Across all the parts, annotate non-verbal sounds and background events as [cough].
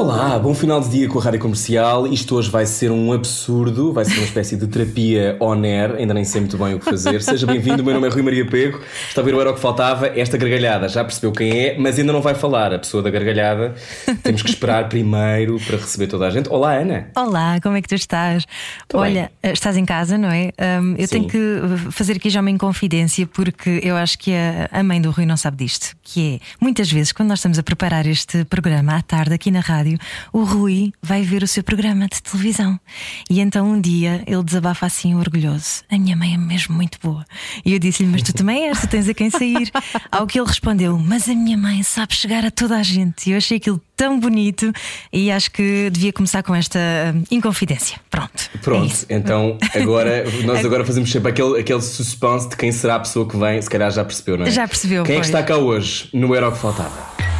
Olá, bom final de dia com a Rádio Comercial. Isto hoje vai ser um absurdo, vai ser uma espécie de terapia on air, ainda nem sei muito bem o que fazer. Seja bem-vindo, meu nome é Rui Maria Pego. Está a ver o Era o que Faltava, esta gargalhada. Já percebeu quem é, mas ainda não vai falar. A pessoa da gargalhada, temos que esperar primeiro para receber toda a gente. Olá, Ana. Olá, como é que tu estás? Tô Olha, estás em casa, não é? Um, eu Sim. tenho que fazer aqui já uma inconfidência porque eu acho que a mãe do Rui não sabe disto. Que é, muitas vezes, quando nós estamos a preparar este programa à tarde aqui na rádio, o Rui vai ver o seu programa de televisão. E então um dia ele desabafa assim orgulhoso: A minha mãe é mesmo muito boa. E eu disse-lhe: Mas tu também és, tu tens a quem sair. [laughs] Ao que ele respondeu: Mas a minha mãe sabe chegar a toda a gente. E eu achei aquilo tão bonito e acho que devia começar com esta hum, inconfidência. Pronto. é Pronto, isso. então agora [laughs] nós agora fazemos sempre aquele, aquele suspense de quem será a pessoa que vem, se calhar já percebeu, não é? Já percebeu, Quem é que está cá hoje no Era o que Faltava?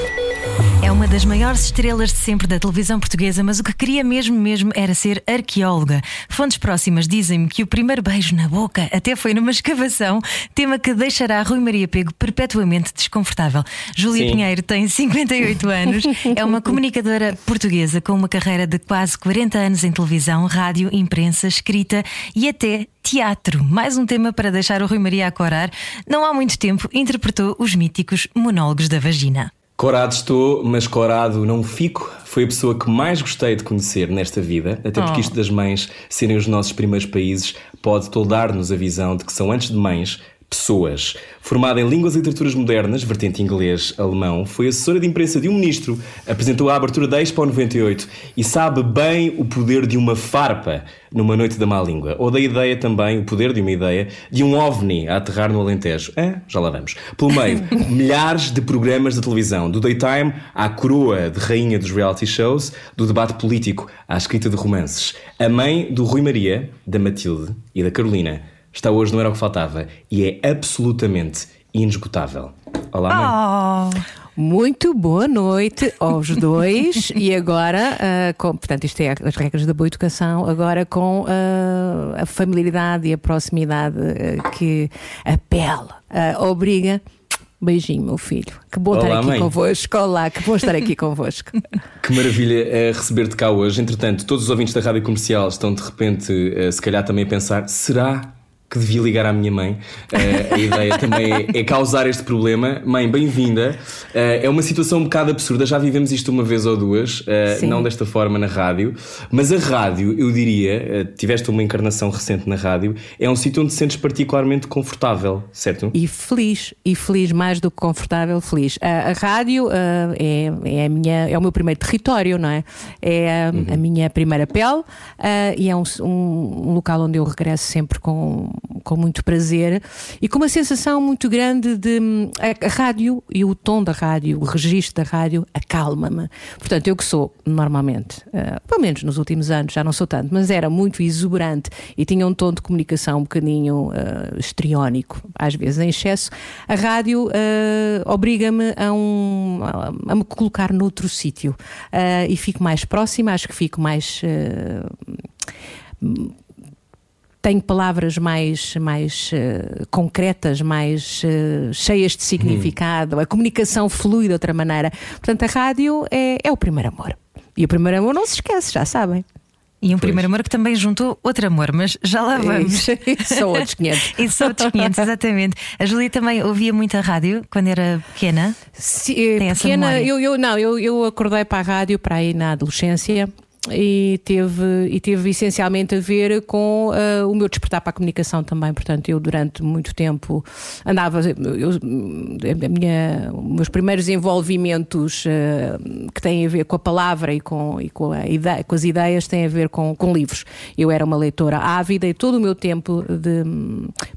É uma das maiores estrelas de sempre da televisão portuguesa, mas o que queria mesmo mesmo era ser arqueóloga. Fontes próximas dizem-me que o primeiro beijo na boca até foi numa escavação, tema que deixará Rui Maria Pego perpetuamente desconfortável. Júlia Sim. Pinheiro tem 58 [laughs] anos, é uma comunicadora portuguesa com uma carreira de quase 40 anos em televisão, rádio, imprensa, escrita e até teatro. Mais um tema para deixar o Rui Maria a corar. Não há muito tempo interpretou os míticos monólogos da vagina. Corado estou, mas corado não fico. Foi a pessoa que mais gostei de conhecer nesta vida, até porque Oh. isto das mães serem os nossos primeiros países pode toldar-nos a visão de que são, antes de mães, pessoas. Formada em Línguas e Literaturas Modernas, vertente inglês-alemão, foi assessora de imprensa de um ministro, apresentou a abertura da Expo 98 e sabe bem o poder de uma farpa numa noite da má língua. Ou da ideia também, o poder de uma ideia, de um ovni a aterrar no Alentejo. Ah, já lá vamos. Pelo meio, [laughs] milhares de programas de televisão, do daytime à coroa de rainha dos reality shows, do debate político à escrita de romances. A mãe do Rui Maria, da Matilde e da Carolina está hoje no Era o que Faltava e é absolutamente inesgotável. Olá, mãe. Oh! Muito boa noite aos [laughs] dois. e agora, ah, com- portanto, isto é as regras da boa educação, agora com ah, a familiaridade e a proximidade ah, que a pele obriga. Beijinho, meu filho. Que bom Olá, estar aqui mãe. convosco. Olá, que bom estar aqui convosco. [laughs] Que maravilha é receber-te cá hoje. Entretanto, todos os ouvintes da rádio comercial estão de repente, se calhar, também a pensar: será que devia ligar à minha mãe? Eh, a ideia também é, é causar este problema. Mãe, bem-vinda. Eh, é uma situação um bocado absurda, já vivemos isto uma vez ou duas, Sim. não desta forma na rádio, mas a rádio, eu diria, tiveste uma encarnação recente na rádio, é um sítio onde te sentes particularmente confortável, certo? E feliz, e feliz mais do que confortável, feliz. A, rádio é, é, a minha, é o meu primeiro território, não é? É a, a minha primeira pele e é um, um- um local onde eu regresso sempre com, com muito prazer e com uma sensação muito grande de. hum, A, a rádio e o tom da rádio, o registro da rádio, acalma-me. Portanto, eu que sou, normalmente, ah, pelo menos nos últimos anos, já não sou tanto, mas era muito exuberante e tinha um tom de comunicação um bocadinho ah, histriónico, às vezes em excesso. A rádio ah, obriga-me a, um, a, me colocar noutro sítio Ah, e fico mais próxima, acho que fico mais. Tenho palavras mais, mais eh, concretas, mais eh, cheias de significado, a comunicação flui de outra maneira. Portanto, a rádio é, é o primeiro amor. E o primeiro amor não se esquece, já sabem. E um primeiro amor que também juntou outro amor, mas já lá vamos. Isso, São outros 500. E só outros 500, [laughs] exatamente. A Júlia também ouvia muita rádio quando era pequena. Se, eh, Tem essa pequena, eu, eu não, eu, eu acordei para a rádio para aí na adolescência. E teve, e teve essencialmente a ver com ah, o meu despertar para a comunicação também. Portanto, eu durante muito tempo andava. Eu, a minha, os meus primeiros envolvimentos ah, que têm a ver com a palavra e com, e com, a ideia, com as ideias têm a ver com, com livros. Eu era uma leitora ávida e todo o meu tempo de,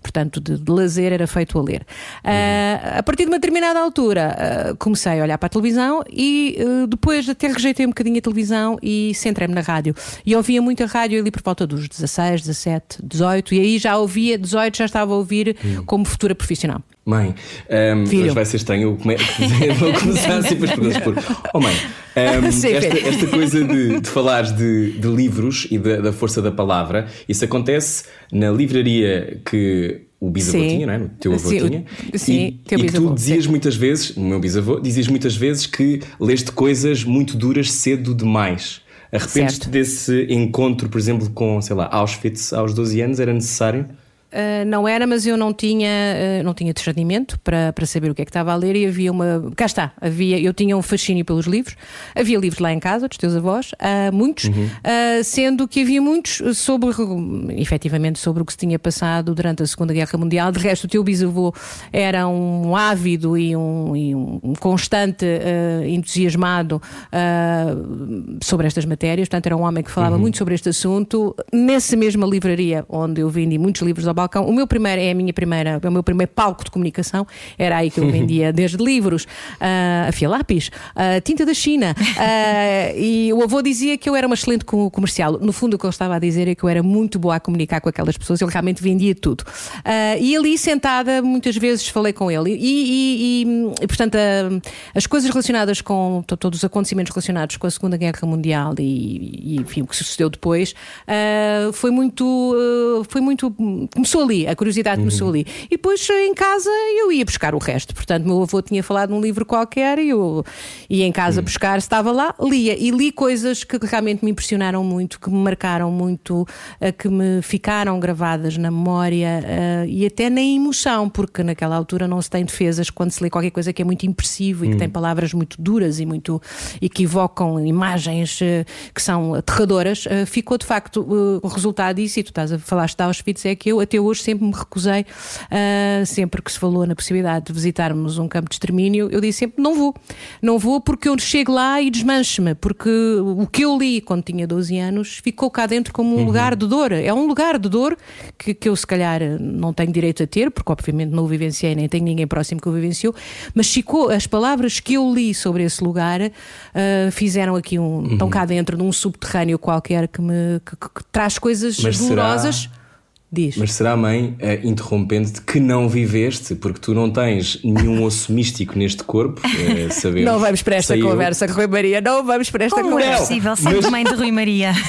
portanto, de, de lazer era feito a ler. Ah, a partir de uma determinada altura, comecei a olhar para a televisão e depois até rejeitei um bocadinho a televisão e sentei entrei-me na rádio. E ouvia muita rádio ali por volta dos 16, 17, 18, e aí já ouvia, 18 já estava a ouvir como futura profissional. Mãe, um, Filho. hoje vai ser estranho. Eu come... [laughs] Vou começar sempre as perguntas por. Oh, mãe, um, [laughs] Sim, esta, esta coisa de, de falares de, de livros e da, da força da palavra, isso acontece na livraria que o bisavô Sim. tinha, não é? O teu avô Sim, o- tinha. sim, e, teu e bisavô, tu dizias sim. muitas vezes, o meu bisavô, dizias muitas vezes que leste coisas muito duras cedo demais. Arrependes-te desse encontro, por exemplo, com, sei lá, Auschwitz aos 12 anos? Era necessário? Uh, não era, mas eu não tinha, uh, não tinha discernimento para, para saber o que é que estava a ler e havia uma. Cá está, havia, eu tinha um fascínio pelos livros, havia livros lá em casa, dos teus avós, uh, muitos, Uhum. uh, sendo que havia muitos sobre, efetivamente, sobre o que se tinha passado durante a Segunda Guerra Mundial. De resto, o teu bisavô era um ávido e um, e um constante entusiasmado sobre estas matérias, portanto, era um homem que falava muito sobre este assunto. Nessa mesma livraria onde eu vendi muitos livros ao o meu primeiro é a minha primeira, é o meu primeiro palco de comunicação, era aí que eu [laughs] vendia desde livros, uh, a fia lápis, a tinta da China, uh, e o avô dizia que eu era uma excelente co- comercial. No fundo, o que ele estava a dizer é que eu era muito boa a comunicar com aquelas pessoas, ele realmente vendia tudo. Uh, e ali sentada, muitas vezes falei com ele, e, e- e- e, portanto, uh, as coisas relacionadas com to- todos os acontecimentos relacionados com a Segunda Guerra Mundial e, enfim, o que sucedeu depois, uh, foi muito. uh, foi muito. Começou ali, a curiosidade começou ali. E depois uh, em casa eu ia buscar o resto. Portanto, meu avô tinha falado num livro qualquer e eu ia em casa buscar, estava lá, lia. E li coisas que realmente me impressionaram muito, que me marcaram muito, uh, que me ficaram gravadas na memória uh, e até na emoção, porque naquela altura não se tem defesas quando se lê qualquer coisa que é muito impressivo e que tem palavras muito duras e muito e que evocam imagens eh, que são aterradoras, eh, ficou de facto eh, o resultado disso, e tu estás a falar de Auschwitz, é que eu até hoje sempre me recusei, eh, sempre que se falou na possibilidade de visitarmos um campo de extermínio, eu disse sempre: não vou, não vou porque eu chego lá e desmancho-me, porque o que eu li quando tinha 12 anos ficou cá dentro como um lugar de dor. É um lugar de dor que, que eu, se calhar, não tenho direito a ter, porque obviamente não o vivenciei, nem tenho ninguém próximo que o vivenciou, mas ficou, as palavras que eu li sobre esse lugar ah, fizeram aqui um. estão cá dentro de um subterrâneo qualquer que me que, que- que traz coisas Mas será- dolorosas. Diz. Mas será, mãe, eh, interrompendo-te, que não viveste, porque tu não tens nenhum osso místico neste corpo, eh, [laughs] sabemos. Não vamos para esta Sei eu. conversa, Rui Maria, não vamos para esta Como é conversa. possível, sendo mas- mãe de Rui Maria? [laughs]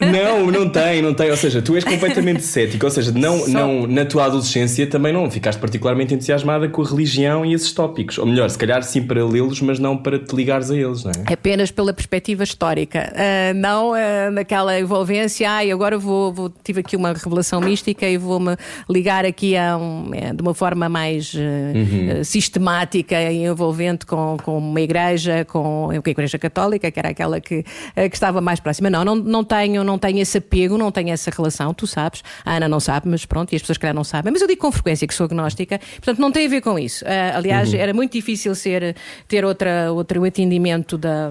Não, não tem, não tem. Ou seja, tu és completamente cético. Ou seja, não, não, na tua adolescência também não ficaste particularmente entusiasmada com a religião e esses tópicos. Ou melhor, se calhar sim para lê-los, mas não para te ligares a eles, não é? Apenas pela perspectiva histórica, Ah, não ah, naquela envolvência. Ai, agora vou, vou- tive aqui uma revelação mística e vou-me ligar aqui a um, é, de uma forma mais ah, ah, sistemática e envolvente com, com uma igreja, com a igreja católica, que era aquela que, ah, que estava mais próxima. Não, não, não tenho, não tenho esse apego, não tenho essa relação. Tu sabes, a Ana não sabe, mas pronto, e as pessoas que não sabem. Mas eu digo com frequência que sou agnóstica, portanto não tem a ver com isso. Ah, aliás, era muito difícil ser, ter outra, outro entendimento da,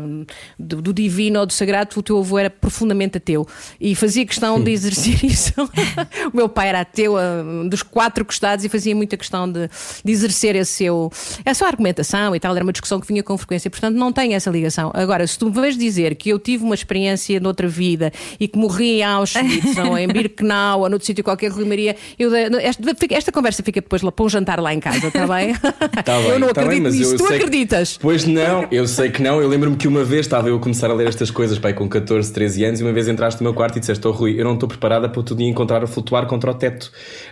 do, do divino ou do sagrado, porque o teu avô era profundamente ateu e fazia questão de exercer isso. [laughs] [laughs] o meu pai era ateu ah, dos quatro costados e fazia muita questão de, de exercer esse seu, essa sua argumentação e tal. Era uma discussão que vinha com frequência, portanto não tem essa ligação. Agora, se tu me vais dizer que eu tive uma experiência noutra vida e que morri em Auschwitz ou em Birkenau ou noutro sítio qualquer, Rui Maria, eu, esta, esta conversa fica depois lá para um jantar lá em casa, está bem? Tá bem, [laughs] eu não tá bem, acredito mas nisso. Tu sei que- acreditas? Pois não, eu sei que não. Eu lembro-me que uma vez estava eu a começar a ler estas coisas, pai, com 14, 13 anos, e uma vez entraste no meu quarto e disseste: Oh Rui, eu não estou preparada para outro dia encontrar a flutuar contra o teto.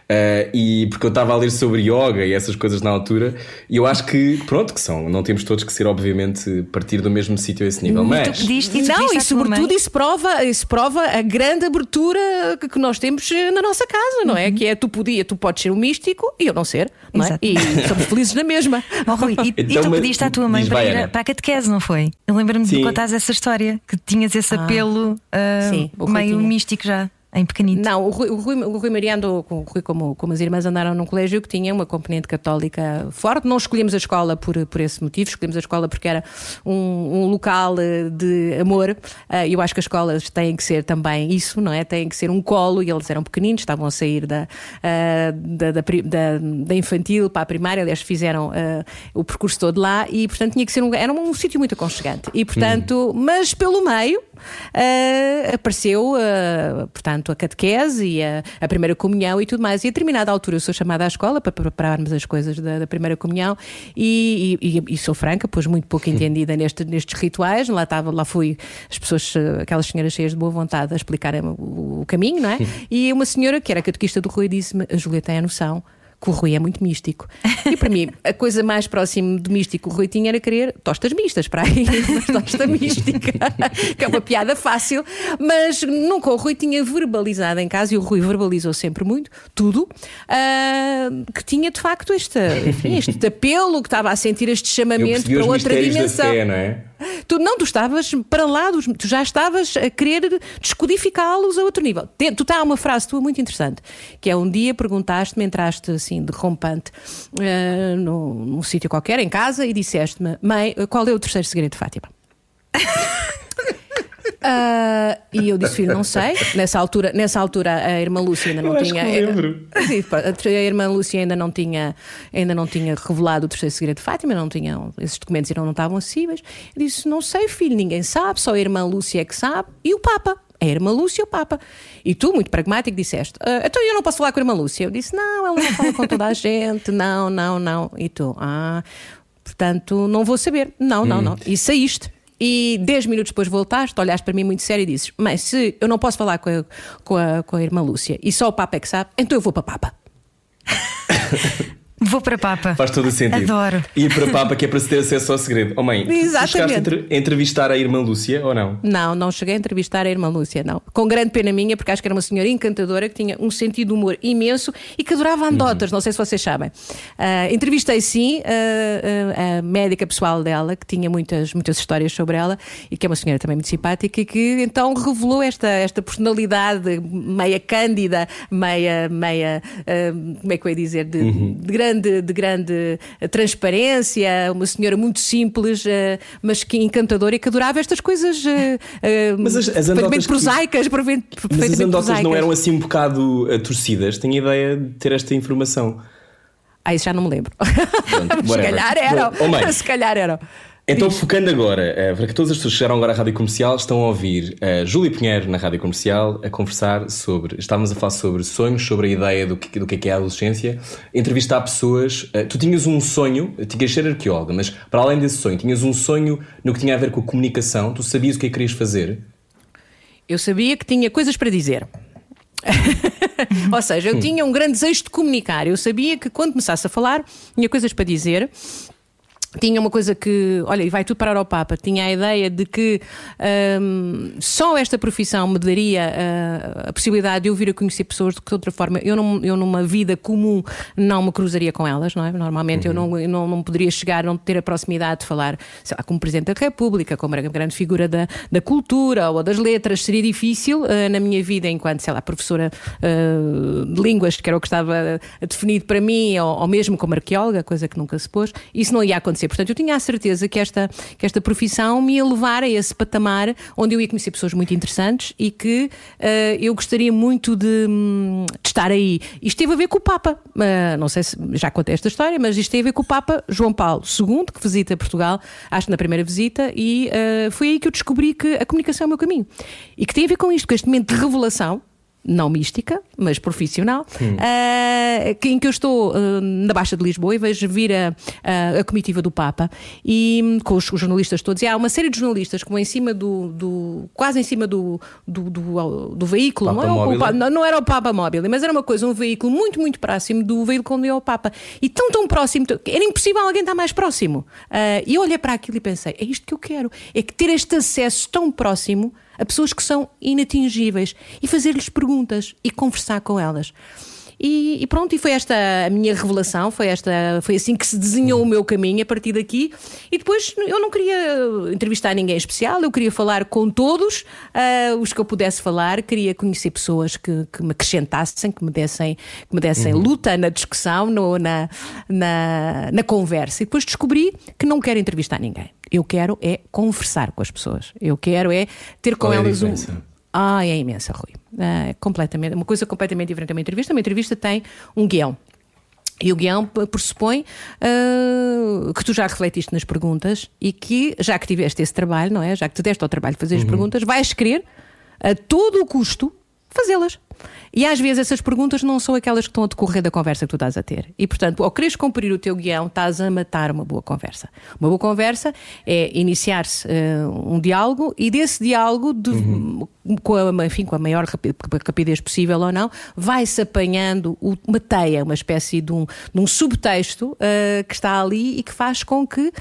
Ah, e porque eu estava a ler sobre yoga e essas coisas na altura, e eu acho que, pronto, que são, não temos todos que ser, obviamente, partir do mesmo sítio a esse nível. Tu Mas. pediste e tu Não, pediste e à tua sobretudo isso prova, isso prova a grande abertura que- que nós temos eh, na nossa casa, não é? Que é tu podia, tu podes ser um místico e eu não ser, não é? E somos felizes na mesma. [laughs] Oh, Rui, e, e Então, tu mas- pediste à tua mãe para ir a- para a catequese, não foi? Eu lembro-me de Sim. contares essa história, que tinhas esse apelo ah, Sim, o Rui meio místico já. Em pequenito? Não, o Rui, o Rui, o Rui Maria andou, o Rui como, como as irmãs andaram num colégio que tinha uma componente católica forte. Não escolhemos a escola por, por esse motivo, escolhemos a escola porque era um, um local eh, de amor. Uh, eu acho que as escolas têm que ser também isso, não é? Têm que ser um colo e eles eram pequeninos, estavam a sair da, uh, da, da, da, da, infantil para a primária, aliás, fizeram uh, o percurso todo lá e, portanto, tinha que ser um, era um, um sítio muito aconchegante. E, portanto, hum. mas pelo meio apareceu, portanto, portanto, a catequese e a, a, primeira comunhão e tudo mais. E a determinada altura eu sou chamada à escola para prepararmos as coisas da, da primeira comunhão e, e, e, sou franca, pois muito pouco entendida neste, nestes rituais. Lá, estava, lá fui as pessoas, aquelas senhoras cheias de boa vontade, a explicarem o, o caminho, não é? E uma senhora que era catequista do Rui disse-me: A Julia tem a noção que o Rui é muito místico. E para mim, a coisa mais próxima de místico que o Rui tinha era querer tostas mistas para aí, [laughs] uma tosta mística, que é uma piada fácil, mas nunca o Rui tinha verbalizado em casa, e o Rui verbalizou sempre muito, tudo, uh, que tinha de facto este, enfim, este [laughs] apelo, que estava a sentir este chamamento para outra dimensão. Fé, não é? Tu não, tu estavas para lá, dos, tu já estavas a querer descodificá-los a outro nível. Tu está uma frase tua muito interessante, que é um dia perguntaste-me, entraste assim de rompante uh, num, num sítio qualquer, em casa, e disseste-me, mãe, qual é o terceiro segredo de Fátima? [laughs] Uh, e eu disse, filho, não sei. Nessa altura, nessa altura a irmã Lúcia ainda não eu tinha. [laughs] a irmã Lúcia ainda não tinha, ainda não tinha revelado o terceiro segredo de Fátima, não tinham, esses documentos ainda não estavam acessíveis. Eu disse, não sei, filho, ninguém sabe, só a irmã Lúcia é que sabe, e o Papa. A irmã Lúcia e o Papa. E tu, muito pragmático, disseste: ah, Então eu não posso falar com a irmã Lúcia. Eu disse: Não, ela não fala com toda a gente. [laughs] Não, não, não. E tu: Ah, portanto, não vou saber. Não, não, hum. não. E saíste. E 10 minutos depois voltaste, olhaste para mim muito sério e dizes: Mas se eu não posso falar com a, com a, com a irmã Lúcia e só o Papa é que sabe, então eu vou para Papa. [laughs] Vou para Papa. Faz todo o sentido. Adoro. E para Papa, que é para se ter acesso ao segredo. Oh mãe, Exatamente. a entrevistar a irmã Lúcia ou não? Não, não cheguei a entrevistar a irmã Lúcia, não. Com grande pena minha, porque acho que era uma senhora encantadora que tinha um sentido de humor imenso e que adorava andotas, uhum. não sei se vocês sabem. Uh, entrevistei sim uh, uh, a médica pessoal dela, que tinha muitas, muitas histórias sobre ela e que é uma senhora também muito simpática e que então revelou esta, esta personalidade meia cândida, meia, meia como é que eu ia dizer, de, uhum. de grande grande, de grande eh, transparência, uma senhora muito simples, eh, mas que encantadora e que adorava estas coisas eh, mas as, as perfeitamente prosaicas. Que... Mas as andotas não eram assim um bocado torcidas? Tenho a ideia de ter esta informação. Ah, isso já não me lembro. Pronto, [laughs] [laughs] se calhar eram. Oh, se calhar eram. Então, Diz. focando agora, uh, para que todas as pessoas que chegaram agora à Rádio Comercial estão a ouvir uh, Júlia Pinheiro na Rádio Comercial a conversar sobre. Estávamos a falar sobre sonhos, sobre a ideia do que, do que é, que é a adolescência, entrevistar pessoas. Uh, tu tinhas um sonho, tinhas ser arqueóloga, mas para além desse sonho, tinhas um sonho no que tinha a ver com a comunicação, tu sabias o que é que querias fazer? Eu sabia que tinha coisas para dizer. [laughs] Ou seja, eu tinha um grande desejo de comunicar. Eu sabia que quando começasse a falar, tinha coisas para dizer tinha uma coisa que, olha, e vai tudo parar ao Papa, tinha a ideia de que um, só esta profissão me daria uh, a possibilidade de eu vir a conhecer pessoas de que de outra forma eu, não, eu numa vida comum não me cruzaria com elas, não é? Normalmente uhum. eu, não, eu não, não poderia chegar, não ter a proximidade de falar, sei lá, como Presidente da República, como a grande figura da, da cultura ou das letras, seria difícil uh, na minha vida enquanto, sei lá, professora uh, de línguas, que era o que estava definido para mim, ou, ou mesmo como arqueóloga, coisa que nunca se pôs, isso não ia acontecer acontecer. Portanto, eu tinha a certeza que esta, que esta profissão me ia levar a esse patamar onde eu ia conhecer pessoas muito interessantes e que uh, eu gostaria muito de, de, estar aí. Isto teve a ver com o Papa. Uh, não sei se já contei esta história, mas isto teve a ver com o Papa João Paulo II, que visita Portugal, acho que na primeira visita, e uh, foi aí que eu descobri que a comunicação é o meu caminho. E que tem a ver com isto, com este momento de revelação não mística, mas profissional, hum. uh, em que eu estou uh, na Baixa de Lisboa e vejo vir a, a, a comitiva do Papa e um, com os, os, jornalistas todos. E há uma série de jornalistas como em cima do, do quase em cima do, do, do, do veículo, não, é o, não, não, era o Papa móvel, mas era uma coisa, um veículo muito, muito próximo do veículo onde ia o Papa. E tão, tão próximo, era impossível alguém estar mais próximo. Uh, e eu olhei para aquilo e pensei: é isto que eu quero, é que ter este acesso tão próximo a pessoas que são inatingíveis e fazer-lhes perguntas e conversar com elas. E, e, pronto, e foi esta a minha revelação, foi, esta, foi assim que se desenhou o meu caminho a partir daqui. E depois eu não queria entrevistar ninguém especial, eu queria falar com todos uh, os que eu pudesse falar, queria conhecer pessoas que, que me acrescentassem, que me dessem, que me dessem uhum. luta na discussão, no, na, na, na conversa. E depois descobri que não quero entrevistar ninguém. Eu quero é conversar com as pessoas. Eu quero é ter com Qual elas é um. Ah, é imensa, Rui. É completamente, uma coisa completamente diferente. Uma entrevista, uma entrevista tem um guião. E o guião pressupõe uh, que tu já refletiste nas perguntas e que, já que tiveste esse trabalho, não é? Já que te deste ao trabalho de fazer as uhum. perguntas, vais querer, a todo o custo, fazê-las. E às vezes essas perguntas não são aquelas que estão a decorrer da conversa que tu estás a ter. E portanto, ao quereres cumprir o teu guião, estás a matar uma boa conversa. Uma boa conversa é iniciar-se uh, um diálogo e desse diálogo, de, uhum. com, a, enfim, com a maior rapidez possível ou não, vai-se apanhando uma teia, uma espécie de um, de um subtexto uh, que está ali e que faz com que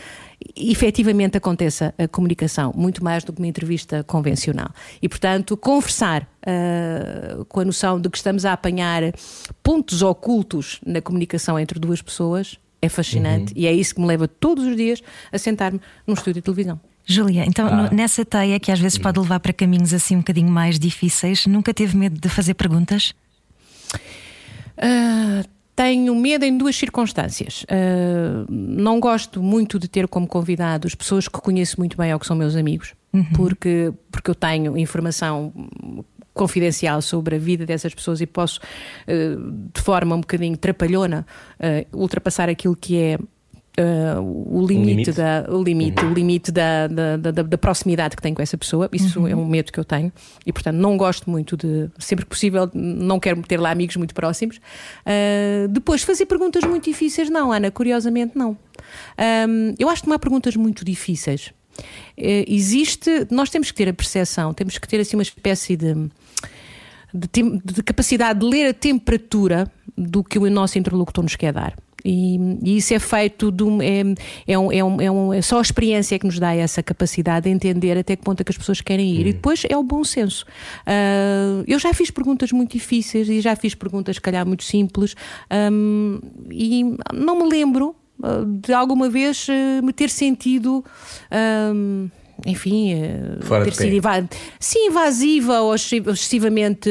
efetivamente aconteça a comunicação, muito mais do que uma entrevista convencional. E, portanto, conversar uh, com a noção de que estamos a apanhar pontos ocultos na comunicação entre duas pessoas é fascinante uhum. e é isso que me leva todos os dias a sentar-me num estúdio de televisão. Júlia, então ah. nessa teia que às vezes pode levar para caminhos assim um bocadinho mais difíceis, nunca teve medo de fazer perguntas? Uh, tenho medo em duas circunstâncias. Uh, não gosto muito de ter como convidados pessoas que conheço muito bem ou que são meus amigos, uhum. porque, porque eu tenho informação confidencial sobre a vida dessas pessoas e posso, uh, de forma um bocadinho trapalhona, uh, ultrapassar aquilo que é Uh, o limite, um limite, da o limite, uhum. o limite da, da, da, da, proximidade que tenho com essa pessoa. Isso uhum. é um medo que eu tenho e, portanto, não gosto muito de, sempre que possível, não quero ter lá amigos muito próximos. Uh, depois, fazer perguntas muito difíceis, não, Ana, curiosamente, não. Um, eu acho que não há perguntas muito difíceis. Uh, existe, nós temos que ter a percepção, temos que ter assim uma espécie de. De, de, capacidade de ler a temperatura do que o nosso interlocutor nos quer dar. E, e, isso é feito de um, é, é, um, é, um, é, um, é só a experiência que nos dá essa capacidade de entender até que ponto é que as pessoas querem ir. Hum. E depois é o bom senso. Uh, eu já fiz perguntas muito difíceis e já fiz perguntas, se calhar, muito simples, um, e não me lembro uh, de alguma vez uh, me ter sentido. Um, enfim, eh, Fora ter sido sim, invasiva ou excessivamente,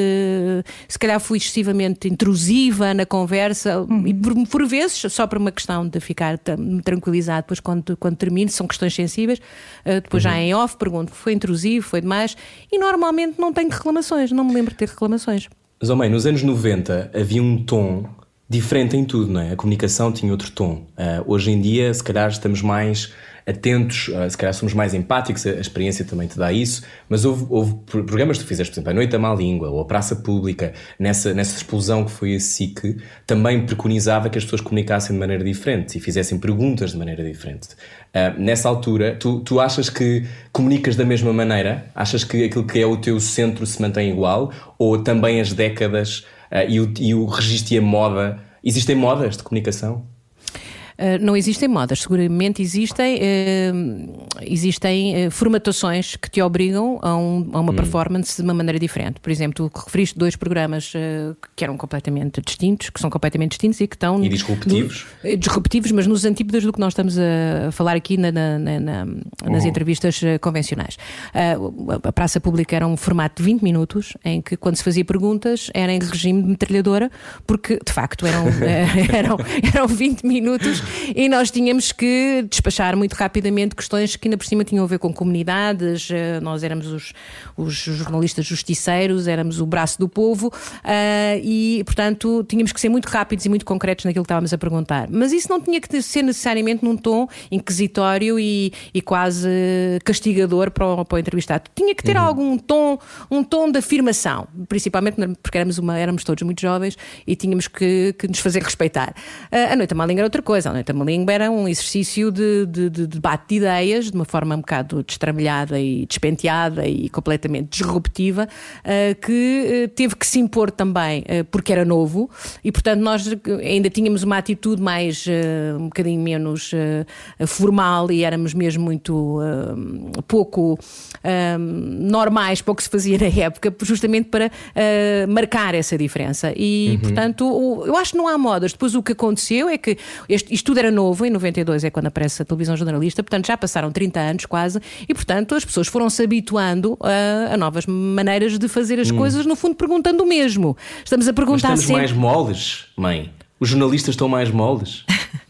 se calhar fui excessivamente intrusiva na conversa uhum. e por, por, vezes, só por uma questão de ficar tranquilizado depois quando, quando termino, são questões sensíveis, eh, depois uhum. já em off pergunto, foi intrusivo, foi demais e normalmente não tenho reclamações, não me lembro de ter reclamações. Mas, oh mãe, nos anos 90 havia um tom diferente em tudo, não é? A comunicação tinha outro tom. Uh, hoje em dia, se calhar, estamos mais atentos, uh, se calhar somos mais empáticos, a, experiência também te dá isso, mas houve, houve programas que tu fizeste, por exemplo, a Noite da Má Língua ou a Praça Pública, nessa, nessa explosão que foi a SIC, também preconizava que as pessoas comunicassem de maneira diferente e fizessem perguntas de maneira diferente. Uh, nessa altura, tu, tu achas que comunicas da mesma maneira? Achas que aquilo que é o teu centro se mantém igual? Ou também as décadas uh, e, o, e o registro e a moda? Existem modas de comunicação? Eh, não existem modas, seguramente existem, uh, existem uh, formatações que te obrigam a, um, a uma hum. performance de uma maneira diferente. Por exemplo, tu referiste dois programas que eram completamente distintos, que são completamente distintos e que estão. E disruptivos? No, disruptivos, mas nos antípodas do que nós estamos a falar aqui na, na, na, nas oh. entrevistas convencionais. a praça pública era um formato de 20 minutos, em que quando se fazia perguntas era em regime de metralhadora, porque de facto eram, [laughs] eram, eram 20 minutos e nós tínhamos que despachar muito rapidamente questões que ainda por cima tinham a ver com comunidades, eh, nós éramos os, os jornalistas justiceiros, éramos o braço do povo uh, e, portanto, tínhamos que ser muito rápidos e muito concretos naquilo que estávamos a perguntar. Mas isso não tinha que ser necessariamente num tom inquisitório e, e quase castigador para o, para o entrevistado. Tinha que ter uhum. algum tom, um tom de afirmação, principalmente porque éramos, uma, éramos todos muito jovens e tínhamos que, que nos fazer respeitar. Uh, a Noite Malinga era outra coisa. A língua era um exercício de, de, de debate de ideias, de uma forma um bocado destramelhada e despenteada e completamente disruptiva, uh, que uh, teve que se impor também uh, porque era novo e, portanto, nós ainda tínhamos uma atitude mais, um bocadinho menos formal e éramos mesmo muito pouco normais para o que se fazia na época, justamente para marcar essa diferença. E, uhum. portanto, eu acho que não há modas. Depois o que aconteceu é que este, isto tudo era novo, em 92 é quando aparece a televisão jornalista, portanto já passaram 30 anos quase, e portanto as pessoas foram se habituando a, a novas maneiras de fazer as hum. coisas, no fundo perguntando o mesmo. Estamos a perguntar Mas estamos sempre... mais moles, mãe? Os jornalistas estão mais moles? [laughs]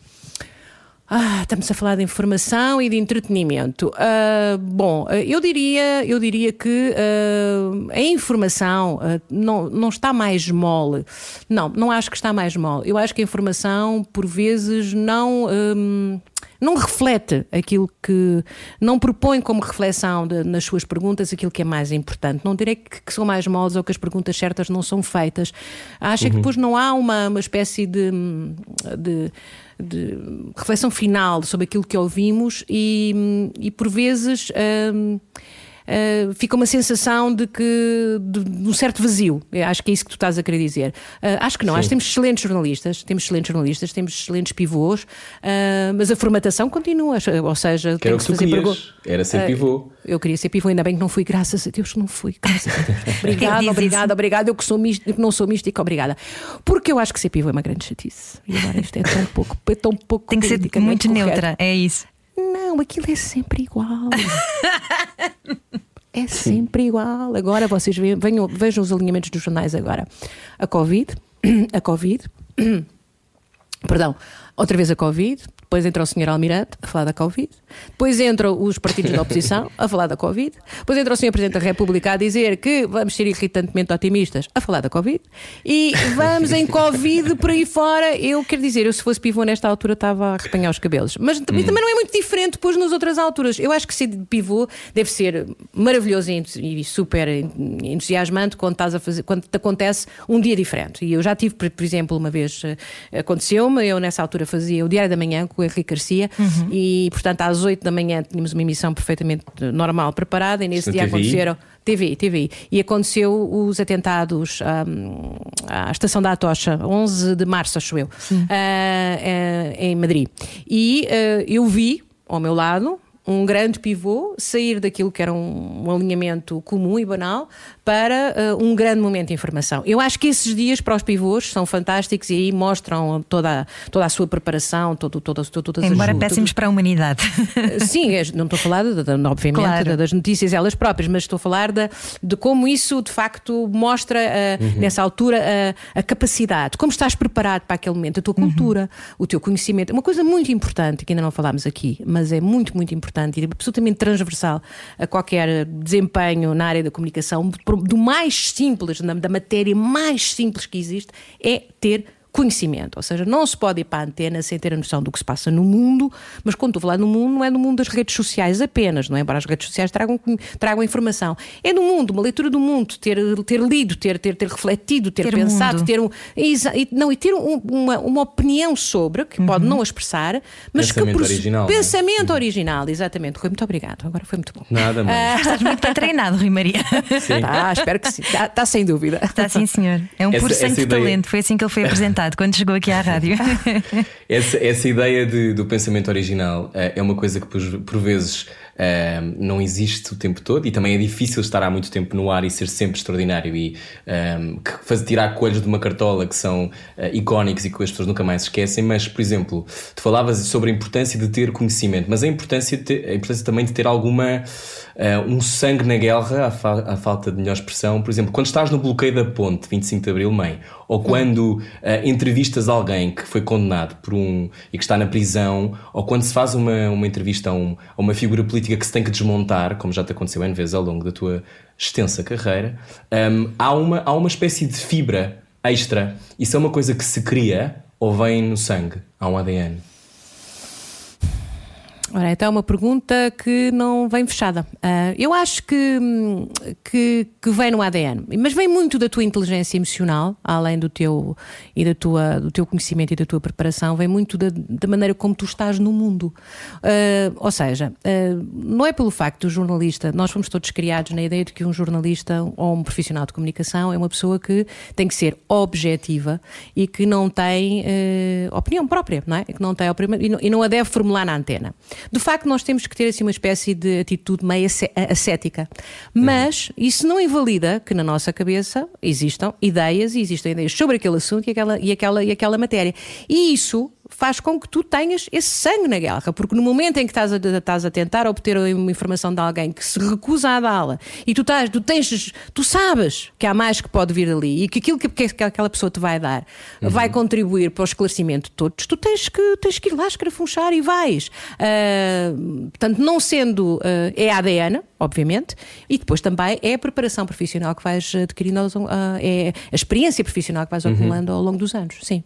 Ah, estamos a falar de informação e de entretenimento. Uh, bom, eu diria, eu diria que uh, a informação uh, não, não está mais mole. Não, não acho que está mais mole. Eu acho que a informação, por vezes, não. Um, não reflete aquilo que. não propõe como reflexão de, nas suas perguntas aquilo que é mais importante. Não direi que, que, são mais moles ou que as perguntas certas não são feitas. Acho uhum. que depois não há uma, uma espécie de, de de reflexão final sobre aquilo que ouvimos e, e por vezes. Hum, uh, fica uma sensação de que de, de, um certo vazio. Eu acho que é isso que tu estás a querer dizer. Uh, acho que não, Sim. acho que temos excelentes jornalistas, temos excelentes jornalistas, temos excelentes pivôs, uh, mas a formatação continua, ou seja, que era o que tu fazer querias, era ser pivô. Eu queria ser pivô, ainda bem que não fui, graças a Deus que não fui, graças a Deus. [laughs] Obrigada, obrigada, obrigada. Eu que, sou místico, que não sou mística, obrigada. Porque eu acho que ser pivô é uma grande chatice. E agora isto é tão pouco, é tão pouco. Tem que ser muito neutra, é isso. Não, aquilo é sempre igual. [laughs] é sempre igual. Agora vocês venham, vejam os alinhamentos dos jornais agora. A Covid, [clears throat] a Covid, [clears throat] perdão, outra vez a Covid, depois entra o Sr. Almirante a falar da Covid. Depois entram os partidos da oposição a falar da Covid. Depois entra o Sr. Presidente da República a dizer que vamos ser irritantemente otimistas a falar da Covid. E vamos em Covid por aí fora. Eu quero dizer, eu se fosse pivô nesta altura estava a arrepanhar os cabelos. Mas hum. também não é muito diferente depois nas outras alturas. Eu acho que ser pivô deve ser maravilhoso e super entusiasmante quando, estás a fazer, quando te acontece um dia diferente. E eu já tive, por, exemplo, uma vez eh, aconteceu-me, eu nessa altura fazia o Diário da Manhã com o Henrique Garcia, uhum. e portanto às 8 da manhã tínhamos uma emissão perfeitamente normal preparada, e nesse dia aconteceram. TV, TV. E aconteceu os atentados um, à estação da Atocha, 11 de março, acho eu, uh, uh, em Madrid. E uh, eu vi ao meu lado um grande pivô sair daquilo que era um, um alinhamento comum e banal para uh, um grande momento de informação. Eu acho que esses dias para os pivôs são fantásticos e aí mostram toda, a, toda a sua preparação, todo, todas, todas Embora as péssimos para a humanidade. Sim, é, não estou a falar, de, de, obviamente, claro. das notícias elas próprias, mas estou a falar de, de como isso de facto mostra uh, uhum. nessa altura a, a, capacidade, como estás preparado para aquele momento, a tua uhum. cultura, uhum. o teu conhecimento. Uma coisa muito importante que ainda não falámos aqui, mas é muito, muito importante e absolutamente transversal a qualquer desempenho na área da comunicação do mais simples, da matéria mais simples que existe, é ter conhecimento. Ou seja, não se pode ir para a antena sem ter a noção do que se passa no mundo, mas quando estou a falar no mundo, não é no mundo das redes sociais apenas, não é? Embora as redes sociais tragam, tragam informação. É no mundo, uma leitura do mundo, ter, ter lido, ter, ter, ter refletido, ter, ter pensado, mundo. ter um. Não, e ter um, uma, uma opinião sobre, que uhum. pode não expressar, mas pensamento que. Original, é? pensamento original, exatamente. Rui, muito obrigado. Agora foi muito bom. Nada mais. Uh, estás muito bem treinado, Rui Maria. Sim. Tá, espero que sim. Está, está sem dúvida. Está sim, senhor. É um essa, puro sangue de ideia... talento. Foi assim que ele foi apresentado quando chegou aqui à rádio. [laughs] essa, essa ideia de, do pensamento original uh, é uma coisa que por, por vezes uh, não existe o tempo todo e também é difícil estar há muito tempo no ar e ser sempre extraordinário e um, que fazer tirar coelhos de uma cartola que são uh, icónicos e que as pessoas nunca mais esquecem. Mas, por exemplo, tu falavas sobre a importância de ter conhecimento, mas a importância, de a importância também de ter alguma uh, um sangue na guerra, à, fa à, falta de melhor expressão. Por exemplo, quando estás no bloqueio da ponte, 25 de Abril, mãe, ou quando uh, entrevistas alguém que foi condenado por um e que está na prisão, ou quando se faz uma, uma entrevista a, um, a uma figura política que se tem que desmontar, como já te aconteceu N vezes ao longo da tua extensa carreira, um, há, uma, há uma espécie de fibra extra. Isso é uma coisa que se cria ou vem no sangue? Há um ADN? Ora, então é uma pergunta que não vem fechada. Uh, eu acho que, que, que, vem no ADN, mas vem muito da tua inteligência emocional, além do teu, e da tua, do teu conhecimento e da tua preparação, vem muito da, da maneira como tu estás no mundo. Uh, ou seja, uh, não é pelo facto do jornalista, nós fomos todos criados na ideia de que um jornalista ou um profissional de comunicação é uma pessoa que tem que ser objetiva e que não tem opinião própria, não é? Que não tem e não, e não a deve formular na antena. De facto, nós temos que ter assim uma espécie de atitude meio ascética. Mas isso não invalida que na nossa cabeça existam ideias e existem ideias sobre aquele assunto e aquela, e aquela, e aquela matéria. E isso faz com que tu tenhas esse sangue na guerra, porque no momento em que estás a, estás a tentar obter uma informação de alguém que se recusa a dá-la e tu, estás, tu, tens, tu sabes que há mais que pode vir ali e que aquilo que, que aquela pessoa te vai dar uhum. vai contribuir para o esclarecimento de todos, tu tens que, tens que ir lá escarafunchar e vais. Uh, portanto, não sendo uh, é ADN, obviamente, e depois também é a preparação profissional que vais adquirindo, uh, é a experiência profissional que vais uhum. acumulando uhum. ao longo dos anos. Sim.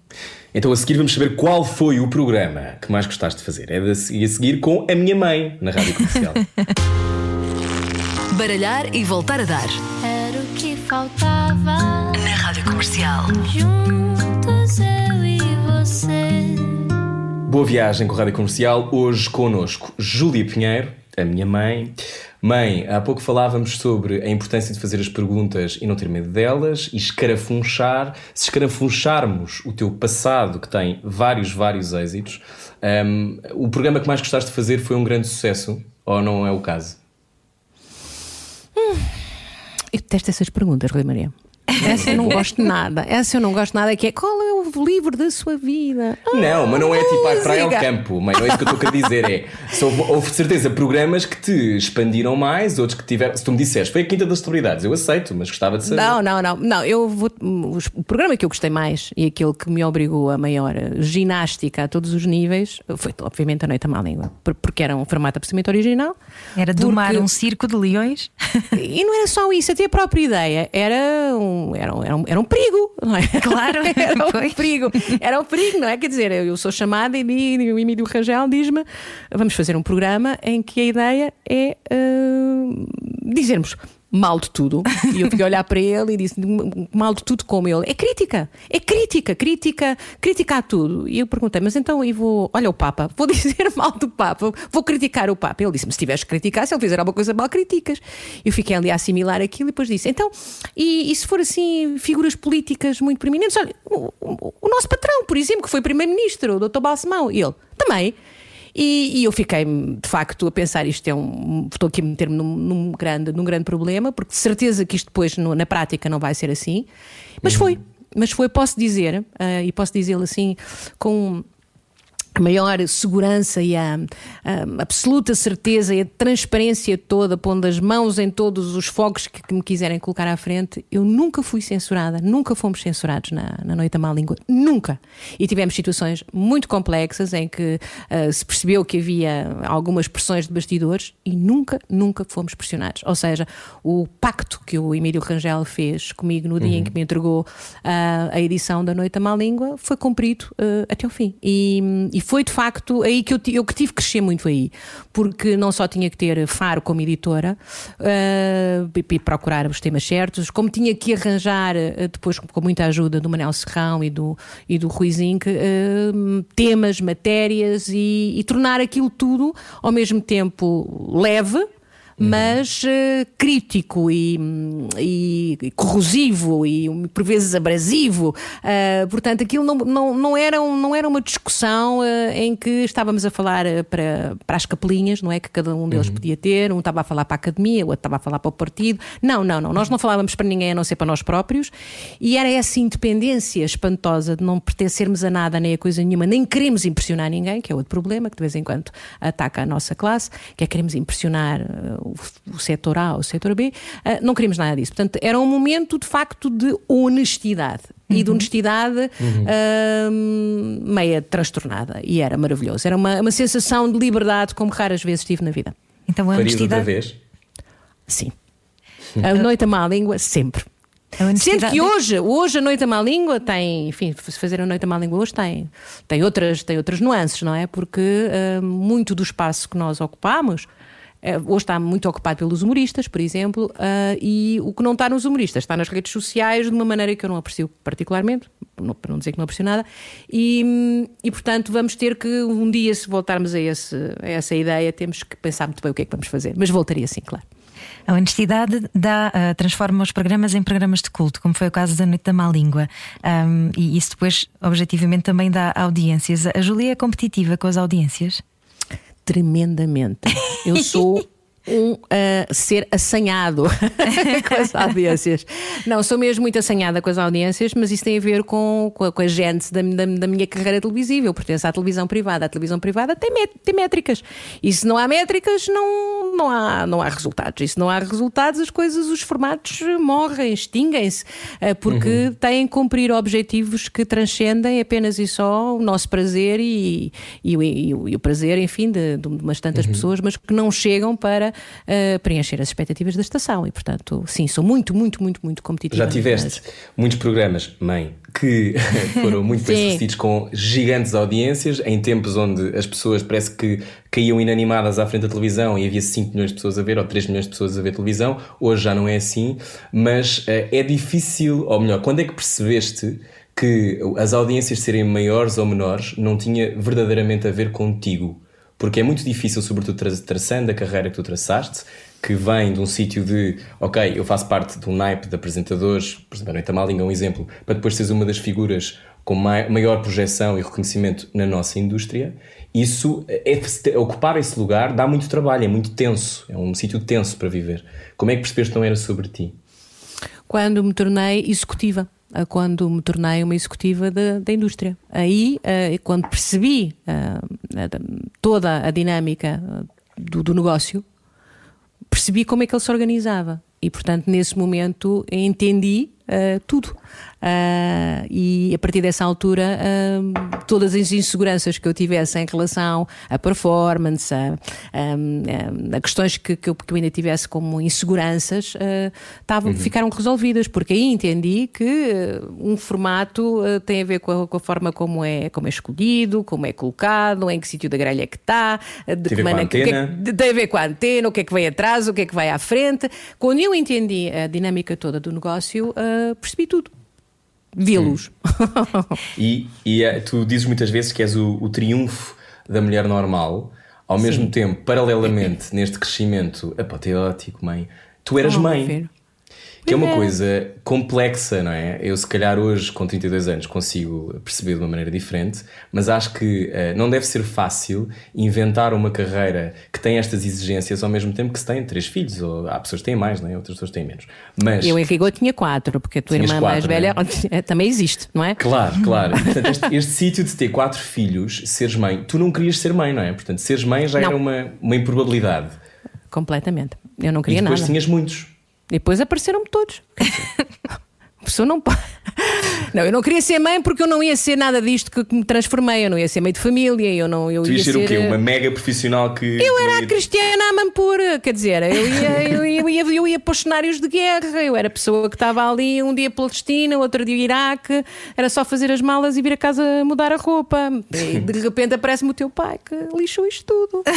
Então a seguir vamos saber qual foi o programa que mais gostaste de fazer. É de, a seguir com a minha mãe na rádio comercial. [laughs] Baralhar e voltar a dar. Era o que faltava na rádio comercial. Juntos eu e você. Boa viagem com a rádio comercial. Hoje conosco Júlia Pinheiro, a minha mãe. Mãe, há pouco falávamos sobre a importância de fazer as perguntas e não ter medo delas e escarafunchar. Se escarafuncharmos o teu passado, que tem vários, vários êxitos, um, o programa que mais gostaste de fazer foi um grande sucesso ou não é o caso? Hum, eu detesto essas perguntas, Rui Maria. Essa eu não gosto nada. Essa eu não gosto nada, que é qual é o livro da sua vida? Não, mas não é tipo a praia ao campo. Mas não é isso que eu estou a dizer. É, só, houve certeza programas que te expandiram mais, outros que tiveram. Se tu me disseste, foi a Quinta das Celebridades, eu aceito, mas gostava de saber. Não, não, não. não eu vou, o programa que eu gostei mais e aquele que me obrigou a maior ginástica a todos os níveis foi, obviamente, a Noite à Má Língua, porque era um formato absolutamente original. Era domar porque... um circo de leões. E não era só isso, até a própria ideia. Era um era, um, era, um, era um perigo, não é? Claro, [laughs] era um perigo. Era um perigo, não é? Quer dizer, eu sou chamada e o Emílio Rangel diz-me: vamos fazer um programa em que a ideia é uh, dizermos mal de tudo. E eu fiquei a olhar para ele e disse: mal de tudo como ele. É crítica, é crítica, crítica, crítica a tudo. E eu perguntei: mas então eu vou, olha o Papa, vou [laughs] dizer mal do Papa, vou criticar o Papa. Ele disse-me: se tiveres que criticar, se ele fizer alguma coisa mal, criticas. Eu fiquei ali a assimilar aquilo e depois disse: então, e, e se for assim, figuras políticas muito preeminentes, olha, o, o, o nosso patrão, por exemplo, que foi primeiro-ministro, o Dr. Balsemão, ele também. E, e, eu fiquei, de facto, a pensar: isto é um. Estou aqui a meter-me num, num, grande, num grande problema, porque de certeza que isto depois no, na prática não vai ser assim. Mas uhum. foi. Mas foi, posso dizer, uh, e posso dizê-lo assim, com a maior segurança e a, a, absoluta certeza e a transparência toda, pondo as mãos em todos os fogos que, que, me quiserem colocar à frente, eu nunca fui censurada, nunca fomos censurados na, na Noite da Má Língua, nunca. E tivemos situações muito complexas em que uh, se percebeu que havia algumas pressões de bastidores e nunca, nunca fomos pressionados. Ou seja, o pacto que o Emílio Rangel fez comigo no dia uhum. em que me entregou uh, a edição da Noite da Má Língua foi cumprido uh, até o fim. E, e foi de facto aí que eu, eu que tive que crescer muito aí, porque não só tinha que ter Faro como editora uh, e, procurar os temas certos, como tinha que arranjar, uh, depois com muita ajuda do Manel Serrão e do, e do Rui Zinc, uh, temas, matérias e, e tornar aquilo tudo ao mesmo tempo leve mas uh, crítico e, e, corrosivo e por vezes abrasivo. Uh, portanto, aquilo não, não, não, era, um, não era uma discussão uh, em que estávamos a falar para, para as capelinhas, não é? Que cada um deles uhum. podia ter, um estava a falar para a academia, o outro estava a falar para o partido. Não, não, não. Nós não falávamos para ninguém a não ser para nós próprios e era essa independência espantosa de não pertencermos a nada nem a coisa nenhuma, nem queremos impressionar ninguém, que é outro problema que de vez em quando ataca a nossa classe, que é queremos impressionar o, setor A ou o setor B, uh, não queríamos nada disso. Portanto, era um momento de facto de honestidade. E de uhum. honestidade uhum. uh, meia transtornada. E era maravilhoso. Era uma, uma sensação de liberdade como raras vezes tive na vida. Então a honestidade. outra vez? Sim. [laughs] A noite à má língua, sempre. Sendo que hoje, hoje a Noite à Má Língua tem, enfim, se fazer a Noite à Má Língua hoje tem, tem, outras, tem outras nuances, não é? Porque uh, muito do espaço que nós ocupamos eh, hoje está muito ocupado pelos humoristas, por exemplo, uh, e o que não está nos humoristas está nas redes sociais de uma maneira que eu não aprecio particularmente, para não dizer que não aprecio nada, e, e portanto vamos ter que um dia, se voltarmos a, esse, a essa ideia, temos que pensar muito bem o que é que vamos fazer. Mas voltaria sim, claro. A honestidade dá, uh, transforma os programas em programas de culto, como foi o caso da Noite da Má Língua. Um, e isso depois, objetivamente, também dá audiências. A Julia é competitiva com as audiências? Tremendamente. Eu sou [laughs] um uh, ser assanhado [laughs] com as audiências. Não, sou mesmo muito assanhada com as audiências, mas isso tem a ver com, com, a, com a gente da, da, da, minha carreira televisiva. Eu pertenço à televisão privada. A televisão privada tem, tem métricas. E se não há métricas, não, não, há, não há resultados. E se não há resultados, as coisas, os formatos morrem, extinguem-se, uh, porque uhum. têm que cumprir objetivos que transcendem apenas e só o nosso prazer e, e, e, e o prazer, enfim, de, de umas tantas uhum. pessoas, mas que não chegam para uh, preencher as expectativas da estação. E, portanto, sim, sou muito, muito, muito, muito competitiva. Já tiveste mas... muitos programas, mãe, que [laughs] foram muito bem sucedidos com gigantes audiências, em tempos onde as pessoas parece que caíam inanimadas à frente da televisão e havia 5 milhões de pessoas a ver, ou 3 milhões de pessoas a ver televisão. Hoje já não é assim, mas uh, é difícil, ou melhor, quando é que percebeste que as audiências serem maiores ou menores não tinha verdadeiramente a ver contigo? Porque é muito difícil, sobretudo traçando a carreira que tu traçaste, que vem de um sítio de, ok, eu faço parte de um naipe de apresentadores, por exemplo, a Noite Malinga é um exemplo, para depois seres uma das figuras com maior projeção e reconhecimento na nossa indústria, isso, é, é, ocupar esse lugar dá muito trabalho, é muito tenso, é um sítio tenso para viver. Como é que percebeste que não era sobre ti? Quando me tornei executiva quando me tornei uma executiva da indústria. Aí, eh, quando percebi eh, toda a dinâmica do, do negócio, percebi como é que ele se organizava. E, portanto, nesse momento entendi uh, tudo. Uh, e a partir dessa altura, uh, todas as inseguranças que eu tivesse em relação à performance, a, a, a questões que, que eu, que, eu, ainda tivesse como inseguranças, uh, tavam, uhum. ficaram resolvidas, porque aí entendi que um formato tem a ver com a, com a, forma como é, como é escolhido, como é colocado, em que sítio da grelha é que está, de tem, que maneira, que, que, é tem a ver com a antena, o que é que vem atrás, o que é que vai à frente. Quando eu entendi a dinâmica toda do negócio, percebi tudo vê-los. e, e é, tu dizes muitas vezes que és o, o triunfo da mulher normal, ao Sim. mesmo tempo, paralelamente, neste crescimento apoteótico, mãe, tu eras oh, mãe. Que é uma é. coisa complexa, não é? Eu, se calhar, hoje, com 32 anos, consigo perceber de uma maneira diferente, mas acho que uh, não deve ser fácil inventar uma carreira que tem estas exigências ao mesmo tempo que se tem três filhos. Ou, há pessoas que têm mais, não é? Outras pessoas têm menos. Mas, eu, em rigor, tinha quatro, porque a tua irmã quatro, mais velha é? também existe, não é? Claro, [laughs] claro. Portanto, este, este sítio de ter quatro filhos, seres mãe, tu não querias ser mãe, não é? Portanto, seres mãe já não. era uma, uma improbabilidade. Completamente. Eu não queria e depois nada. tinhas muitos. Depois apareceram-me todos. [laughs] A pessoa não pode. [laughs] Não, eu não queria ser mãe porque eu não ia ser nada disto que me transformei. Eu não ia ser mãe de família. Eu não, eu tu ia ser, ser o quê? Uma mega profissional que. Eu era a Cristiana Amampura. Quer dizer, eu ia, eu, ia, eu, ia, eu ia para os cenários de guerra. Eu era a pessoa que estava ali um dia Palestina, outro dia Iraque. Era só fazer as malas e vir a casa mudar a roupa. E de repente aparece-me o teu pai que lixou isto tudo. [laughs]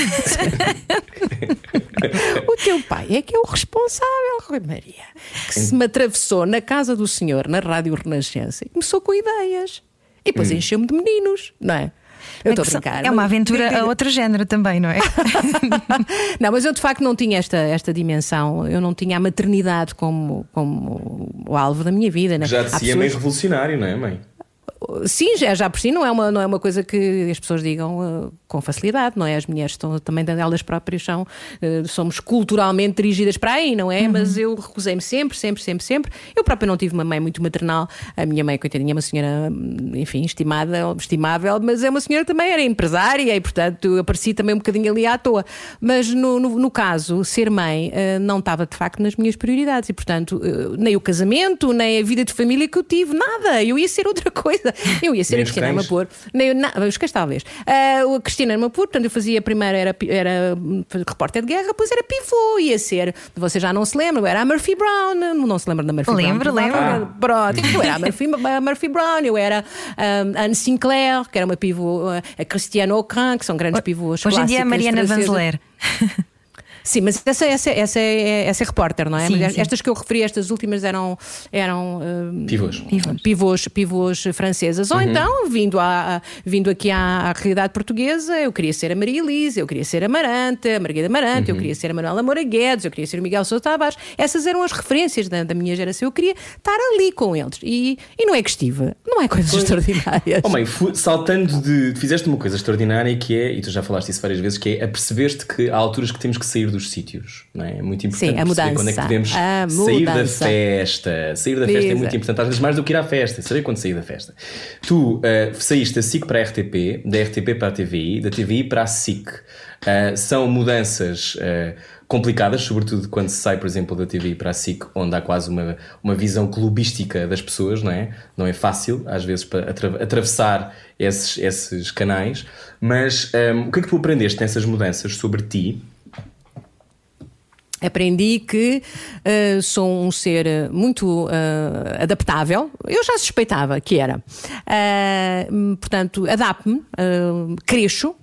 o teu pai é que é o responsável, Rui Maria, que se me atravessou na casa do senhor, na Rádio Renascença, e começou com ideias. E depois hum. encheu-me de meninos, não é? Eu estou a brincar. É uma aventura a outro género também, não é? [laughs] não, mas eu de facto não tinha esta, esta dimensão. Eu não tinha a maternidade como, como o alvo da minha vida. Né? Já de si pessoas... é meio revolucionário, não é, mãe? Sim, já, já por si não é, uma, não é uma coisa que as pessoas digam uh, com facilidade, não é? As mulheres estão também delas próprias são, uh, somos culturalmente dirigidas para aí, não é? Uhum. Mas eu recusei-me sempre, sempre, sempre, sempre. Eu própria não tive uma mãe muito maternal. A minha mãe, coitadinha, é uma senhora, enfim, estimada, estimável, mas é uma senhora também era empresária e, portanto, apareci também um bocadinho ali à toa. Mas no, no, no caso, ser mãe uh, não estava de facto nas minhas prioridades e, portanto, nem o casamento, nem a vida de família que eu tive, nada. Eu ia ser outra [laughs] coisa. Eu ia ser a Cristiana Amapor. Nem, na, os cães talvez. Uh, a Cinema puro, portanto eu fazia primeiro era, era hum, repórter de guerra, depois era pivô, ia ser, você já não se lembra, eu era a Murphy Brown, não se lembra da Murphy lembro, Brown? Lembro, lembro. Ah. Pronto, eu era a [laughs] Murphy, a Murphy Brown, eu era um, Anne Sinclair, que era uma pivô, a Christiane Ocran, que são grandes pivôs Hoje em dia é a Mariana Vanzeler. [laughs] Sim, mas essa, essa, essa, é, essa é repórter, não é? Sim, mas sim. estas que eu referi, estas últimas eram, eram uh, Pivôs. pivôs, pivôs francesas. Ou então, vindo, a, a- vindo aqui à, à realidade portuguesa, eu queria ser a Maria Elisa, eu queria ser a Marante, a Margarida Marante, eu queria ser a Manuela Moura Guedes, eu queria ser o Miguel Sousa Tavares. Essas eram as referências da, da minha geração. Eu queria estar ali com eles. E, e não é que estive, não é coisas extraordinárias. Oh, mãe, saltando de. Fizeste uma coisa extraordinária que é, e tu já falaste isso várias vezes, que é aperceber-te que há alturas que temos que sair dos sítios. Não é? é muito importante Sim, a mudança. quando é que devemos sair da festa. Sair da festa é muito importante, às vezes mais do que ir à festa, saber quando sair da festa. Tu eh, saíste da SIC para a RTP, da RTP para a TVI, da TVI para a SIC. Eh, são mudanças eh, complicadas, sobretudo quando se sai, por exemplo, da TVI para a SIC, onde há quase uma, uma visão clubística das pessoas, não é? Não é fácil, às vezes, para atra- atravessar esses, esses canais. Mas ehm, o que é que tu aprendeste nessas mudanças sobre ti? Aprendi que eh, sou um ser eh, muito eh, adaptável. Eu já suspeitava que era. Hum, portanto, adapto-me, cresço.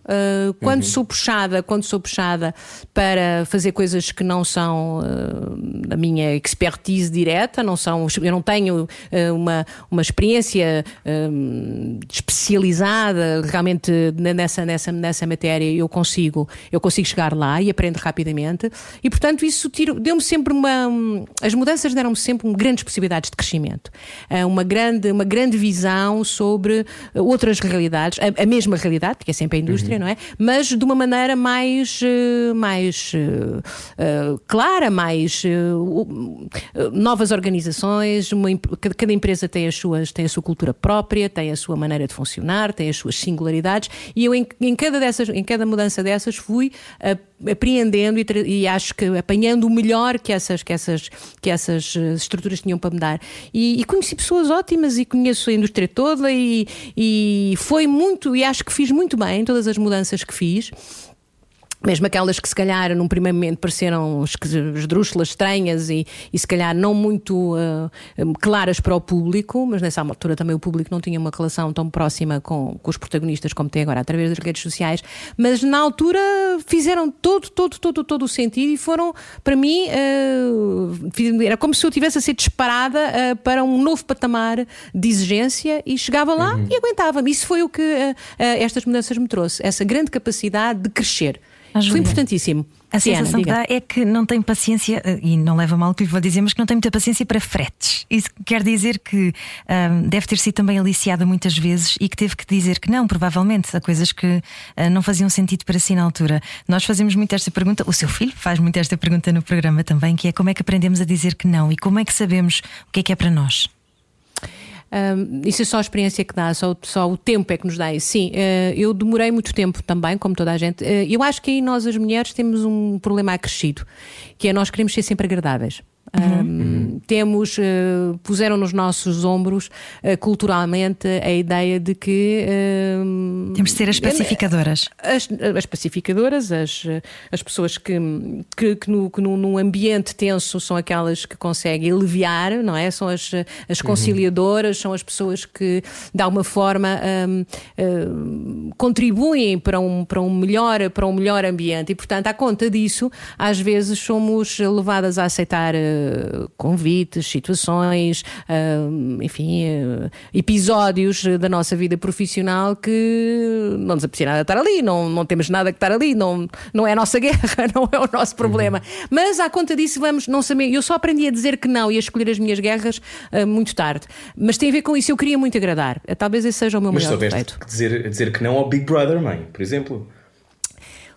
Quando sou puxada, quando sou puxada para fazer coisas que não são da minha expertise direta, não são, eu não tenho uma, uma experiência eh, especializada realmente nessa, nessa, nessa matéria, eu consigo, eu consigo chegar lá e aprendo rapidamente. E portanto, isso deu-me sempre uma. As mudanças deram-me sempre grandes possibilidades de crescimento, Eh, uma grande, uma grande visão sobre outras realidades, a, a mesma realidade, que é sempre a indústria, não é? Mas de uma maneira mais, eh, mais eh, clara, mais eh, novas organizações, uma cada, empresa tem as suas, tem a sua cultura própria, tem a sua maneira de funcionar, tem as suas singularidades, e eu em, em cada dessas, em cada mudança dessas fui ah, apreendendo e, e acho que apanhando o melhor que essas, que essas, que essas eh, estruturas tinham para me dar. E, e conheci pessoas ótimas e conheço a indústria toda e, e foi muito, e acho que fiz muito bem todas as mudanças que fiz. Mesmo aquelas que se calhar num primeiro momento pareceram esdrúxulas, estranhas e, e se calhar não muito hum, claras para o público, mas nessa altura também o público não tinha uma relação tão próxima com, com os protagonistas como tem agora através das redes sociais, mas na altura fizeram todo, todo, todo, todo o sentido e foram, para mim, fiz- era como se eu tivesse a ser disparada ah, para um novo patamar de exigência e chegava lá e aguentava-me. Isso foi o que estas mudanças me trouxe, essa grande capacidade de crescer. Foi importantíssimo. A Sim, Ana, sensação que dá é que não tem paciência, eh, e não leva mal o que lhe vou dizer, mas que não tem muita paciência para fretes. Isso quer dizer que ahm, deve ter sido também aliciada muitas vezes e que teve que dizer que não, provavelmente, a coisas que ah, não faziam sentido para si na altura. Nós fazemos muito esta pergunta, o seu filho faz muito esta pergunta no programa também, que é como é que aprendemos a dizer que não e como é que sabemos o que é que é para nós. Isso é só a experiência que dá, só, só o tempo é que nos dá isso. Sim, eh, eu demorei muito tempo também, como toda a gente. Eh, eu acho que aí nós, as mulheres, temos um problema acrescido, que é nós queremos ser sempre agradáveis. Hum, temos, eh, puseram nos nossos ombros eh, culturalmente a ideia de que hum, Temos de ser as pacificadoras. as, as pacificadoras, as, as pessoas que, que, que, no, que num, num ambiente tenso são aquelas que conseguem aliviar, não é? São as, as conciliadoras, são as pessoas que de alguma forma hum, contribuem para um, para, um melhor, para um melhor ambiente e, portanto, à conta disso, às vezes somos levadas a aceitar eh, convites, situações, hum, enfim, eh, episódios da nossa vida profissional que não nos apetecia nada estar ali, não, não temos nada que estar ali, não, não é a nossa [laughs] guerra, não é o nosso problema. Mas à conta disso, vamos não saber. Eu só aprendi a dizer que não e a escolher as minhas guerras muito tarde. Mas tem a ver com isso, eu queria muito agradar. Talvez esse seja o meu Mas maior soubeste defeito. dizer, dizer que não ao Big Brother, mãe, por exemplo.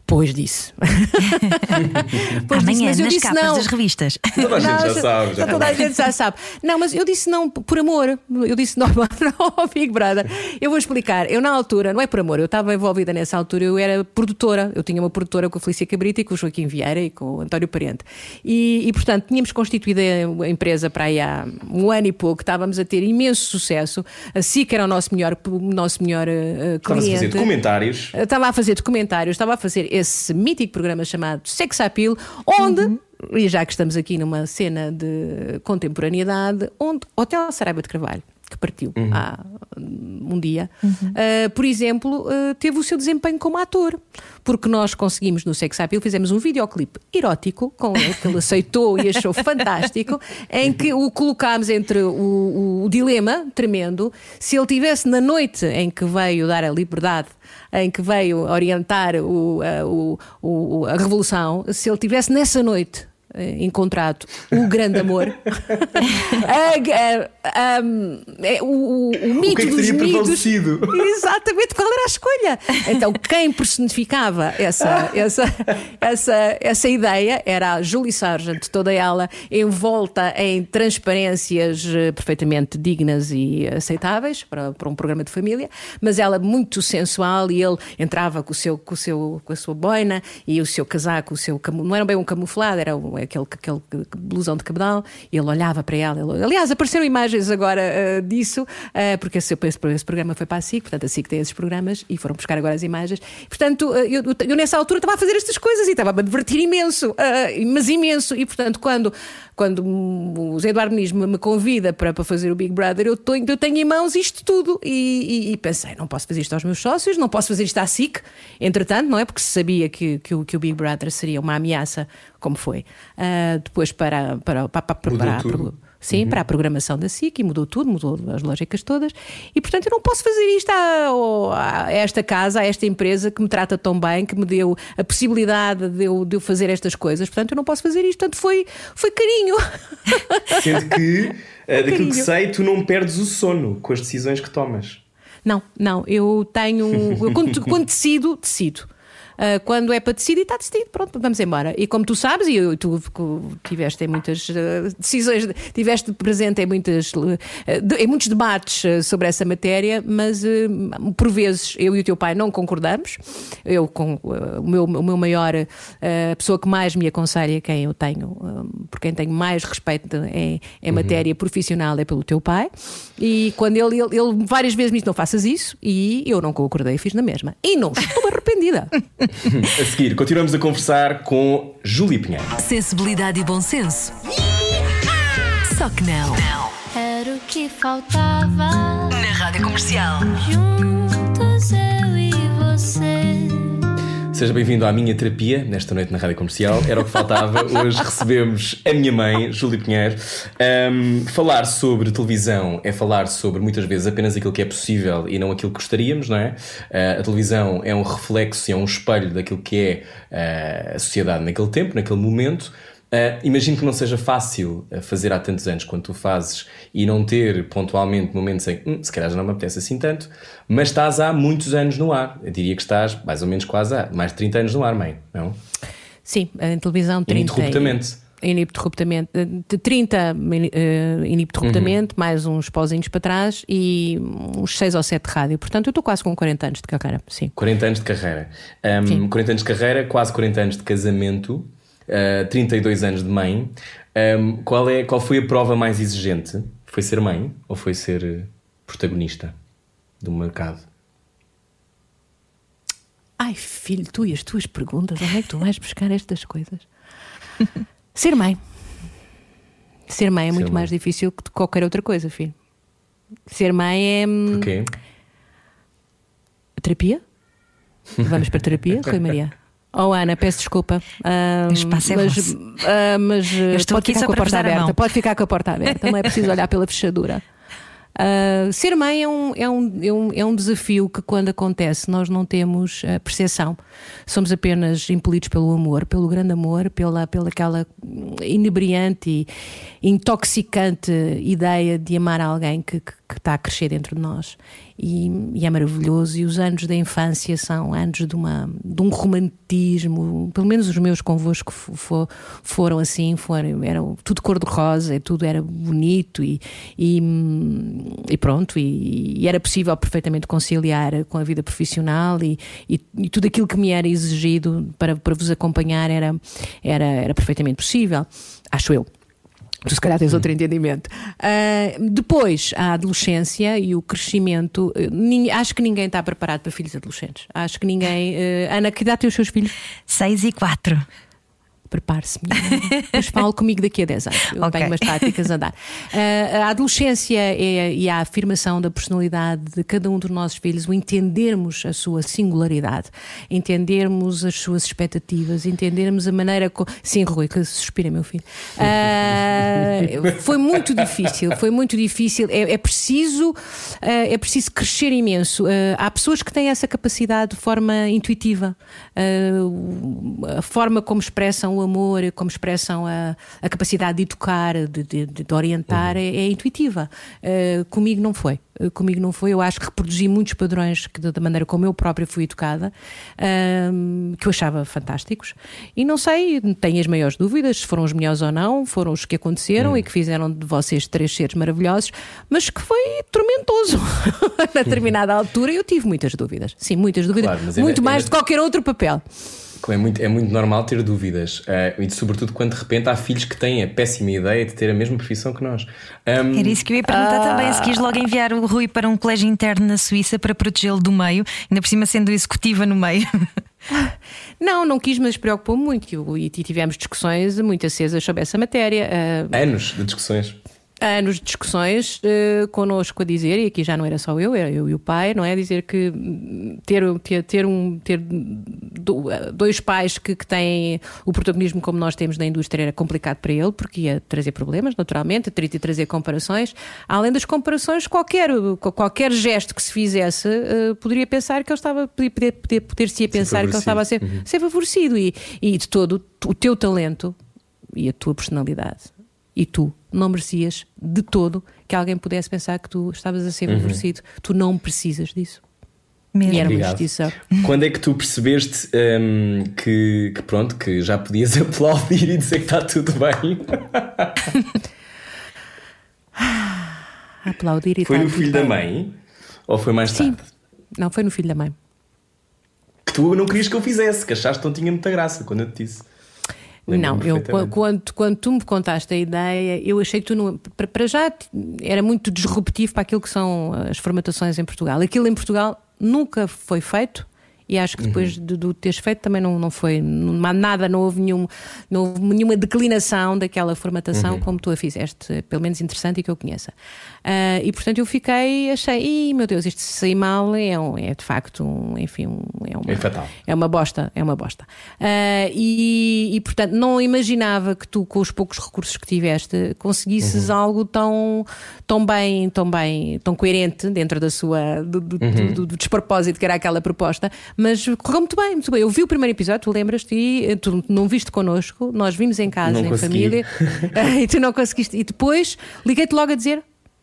Pois disse. [laughs] pois Amanhã, disse, mas eu nas disse não. das revistas. Toda a gente não, já sabe. Já toda a gente já sabe. Não, mas eu disse não por amor. Eu disse [laughs] não, não Big Brother. Eu vou explicar. Eu, na altura, não é por amor, eu estava envolvida nessa altura, eu era produtora. Eu tinha uma produtora com a Felícia Cabrita e com o Joaquim Vieira e com o António Parente. E, e portanto, tínhamos constituído a empresa para aí há um ano e pouco, estávamos a ter imenso sucesso. A SIC era o nosso melhor, nosso melhor uh, cliente. Estava a fazer documentários. Estava a fazer documentários, estava a fazer esse mítico programa chamado Sex Appeal, onde. Uhum. E já que estamos aqui numa cena de contemporaneidade, onde Hotel Saraiva de Carvalho que partiu uhum. há um dia, uhum. uh, por exemplo, uh, teve o seu desempenho como ator. Porque nós conseguimos no Sex Appeal, fizemos um videoclipe erótico com ele, que ele aceitou e achou [laughs] fantástico, em que o colocámos entre o, o, o dilema tremendo se ele tivesse na noite em que veio dar a liberdade em que veio orientar o, a, o, a revolução, se ele tivesse nessa noite eh, encontrado o grande amor. [laughs] a, a, é, o, o, mito o que é que dos mitos. [laughs] Exatamente, qual era a escolha? Então, quem personificava essa, essa, essa, essa ideia era a Julie Sargent, toda ela envolta em transparências eh, perfeitamente dignas e aceitáveis para, para um programa de família, mas ela muito sensual e ele entrava com, o seu, com, o seu, com a sua boina e o seu casaco, o seu, não era bem um camuflado, era um aquele, aquele blusão de cabedal, e ele olhava para ela. Ele, aliás, apareceram imagens agora uh, disso, uh, porque esse, esse, programa foi para a SIC, portanto a SIC tem esses programas e foram buscar agora as imagens. Portanto, uh, eu, eu, nessa altura estava a fazer estas coisas e estava a divertir imenso, mas imenso. E portanto, quando, quando o Zé Eduardo Muniz me, convida para, para fazer o Big Brother, eu, tô, eu tenho em mãos isto tudo. E, e, e, pensei, não posso fazer isto aos meus sócios, não posso fazer isto à SIC. Entretanto, não é? Porque se sabia que, que, o, que o Big Brother seria uma ameaça como foi. Uh, depois para, para, para, para preparar. Sim, uhum. para a programação da SIC e mudou tudo, mudou as lógicas todas. E portanto eu não posso fazer isto a, a, esta casa, a esta empresa que me trata tão bem, que me deu a possibilidade de eu, de eu fazer estas coisas. Portanto eu não posso fazer isto. Portanto foi, foi carinho. [laughs] Sendo que, uh, daquilo carinho. que sei, tu não perdes o sono com as decisões que tomas. Não, não, eu tenho. Eu, quando, quando decido, decido. Uh, quando é para decidir, está decidido, pronto, vamos embora. E como tu sabes, e eu, tu tiveste em muitas uh, decisões, tiveste presente em, muitas, uh, em muitos debates sobre essa matéria, mas por vezes eu e o teu pai não concordamos. Eu, com o, meu, o meu maior, a pessoa que mais me aconselha, quem eu tenho, por quem tenho mais respeito em, em uhum. matéria profissional, é pelo teu pai. E quando ele, ele, ele várias vezes me disse: não faças isso, e eu não concordei, fiz na mesma. E não estou arrependida. [laughs] [laughs] a seguir, continuamos a conversar com Júlia Pinheiro. Sensibilidade e bom senso. Só que não. Era o que faltava. Na rádio comercial. Juntos eu e você. Seja bem-vindo à minha terapia nesta noite na Rádio Comercial. Era o que faltava. [laughs] Hoje recebemos a minha mãe, Júlia Pinheiro. Um, falar sobre televisão é falar sobre muitas vezes apenas aquilo que é possível e não aquilo que gostaríamos, não é? Uh, a televisão é um reflexo, é um espelho daquilo que é uh, a sociedade naquele tempo, naquele momento. Uh, imagino que não seja fácil uh, fazer há tantos anos quando tu fazes e não ter pontualmente momentos em hum, se calhar já não me apetece assim tanto, mas estás há muitos anos no ar. Eu diria que estás mais ou menos quase há mais de 30 anos no ar, mãe, não? Sim, em televisão 30. Ininterruptamente. Ininterruptamente. De 30 uh, ininterruptamente, uhum. mais uns pauzinhos para trás e uns 6 ou 7 de rádio. Portanto, eu estou quase com 40 anos de carreira. Sim. 40 anos de carreira. Um, 40 anos de carreira, quase 40 anos de casamento uh, eh, 32 anos de mãe, um, qual, é, qual foi a prova mais exigente? Foi ser mãe ou foi ser eh, protagonista do mercado? Ai, filho, tu e as tuas perguntas, onde é que tu vais buscar estas coisas? [laughs] ser mãe. Ser mãe é ser muito mãe. mais difícil que qualquer outra coisa, filho. Ser mãe é. Hum, Porquê? Terapia? Vamos para terapia, Rui Maria? [laughs] Oh, Ana, peço desculpa. Uh, espaço é mas, uh, mas pode ficar com a porta aberta. A pode ficar com a porta aberta, não é preciso olhar pela fechadura. Uh, ser mãe é um, é, um, é, um, é um desafio que, quando acontece, nós não temos uh, percepção. Somos apenas impelidos pelo amor, pelo grande amor, pela, pela aquela inebriante e intoxicante ideia de amar alguém que, que, que está a crescer dentro de nós. E, e, é maravilhoso. E os anos da infância são anos de, uma, de um romantismo, pelo menos os meus convosco for, foram assim, foram, eram tudo cor-de-rosa, tudo era bonito e, e, e pronto, e, e, era possível perfeitamente conciliar com a vida profissional e, e, tudo aquilo que me era exigido para, para vos acompanhar era, era, era perfeitamente possível, acho eu. Tu se calhar tens outro entendimento. Uh, depois, a adolescência e o crescimento. Uh, acho que ninguém está preparado para filhos adolescentes. Acho que ninguém. Uh, Ana, que idade têm os seus filhos? Seis e quatro prepare-se, mas fale comigo daqui a 10 anos. Eu okay. tenho umas práticas a dar. Uh, [laughs] a adolescência é, e a afirmação da personalidade de cada um dos nossos filhos, o entendermos a sua singularidade, entendermos as suas expectativas, entendermos a maneira. como. Sim, Rui, que suspira, meu filho. Uh, foi muito difícil, foi muito difícil. É, é preciso, uh, é preciso crescer imenso. há pessoas que têm essa capacidade de forma intuitiva, a forma como expressam o amor, como expressam a, a capacidade de educar, de, de, de orientar, uhum. é, é, intuitiva. Uh, comigo não foi. Uh, comigo não foi. Eu acho que reproduzi muitos padrões que, da maneira como eu própria fui educada, uh, que eu achava fantásticos. E não sei, tenho as maiores dúvidas se foram os melhores ou não, foram os que aconteceram uhum. e que fizeram de vocês três seres maravilhosos, mas que foi tormentoso. [laughs] Na determinada altura eu tive muitas dúvidas. Sim, muitas dúvidas. Claro, muito mais ainda... de qualquer outro papel é muito, é muito normal ter dúvidas, uh, e sobretudo quando de repente há filhos que têm a péssima ideia de ter a mesma profissão que nós. Um... Era isso que eu ia perguntar ah... também: se quis logo enviar o Rui para um colégio interno na Suíça para protegê-lo do meio, ainda por cima sendo executiva no meio. [laughs] Não, não quis, mas preocupou muito e tivemos discussões muito acesas sobre essa matéria. Uh... Anos de discussões anos de discussões uh, connosco a dizer, e aqui já não era só eu, era eu e o pai, não é? Dizer que ter, ter, ter, um, ter dois pais que, que têm o protagonismo como nós temos na indústria era complicado para ele, porque ia trazer problemas, naturalmente, teria de trazer comparações. Além das comparações, qualquer, qualquer gesto que se fizesse uh, poderia pensar que ele estava, poder, poder, poder se a pensar que ele estava a ser, uhum. ser favorecido e, e de todo o teu talento e a tua personalidade e tu não merecias de todo que alguém pudesse pensar que tu estavas a ser uhum. favorecido. Tu não precisas disso. Mesmo. E era uma justiça. Quando é que tu percebeste um, que, que, pronto, que já podias [laughs] aplaudir e dizer que está tudo bem? [laughs] aplaudir e Foi no filho bem. da mãe? Ou foi mais Sim. tarde? Não, foi no filho da mãe. Que tu não querias que eu fizesse, que achaste que não tinha muita graça quando eu te disse. Não, eu, quando, quando tu me contaste a ideia, eu achei que tu não. Para já era muito disruptivo para aquilo que são as formatações em Portugal. Aquilo em Portugal nunca foi feito e acho que depois uhum. de, de teres feito também não, não foi não há nada, não houve, nenhum, não houve nenhuma declinação daquela formatação uhum. como tu a fizeste, pelo menos interessante e que eu conheça. Uh, e portanto eu fiquei, achei, meu Deus, isto se sair mal é, um, é de facto, um, enfim, um, é, uma, é fatal. É uma bosta, é uma bosta. Uh, e, e portanto não imaginava que tu, com os poucos recursos que tiveste, conseguisses uhum. algo tão, tão bem, tão bem, tão coerente dentro da sua do, do, uhum. do, do despropósito que era aquela proposta mas correu muito bem, muito bem. Eu vi o primeiro episódio, tu lembras-te, e eh, tu não viste connosco, nós vimos em casa, não em consegui. família, [laughs] [laughs] e tu não conseguiste. E depois liguei-te logo a dizer: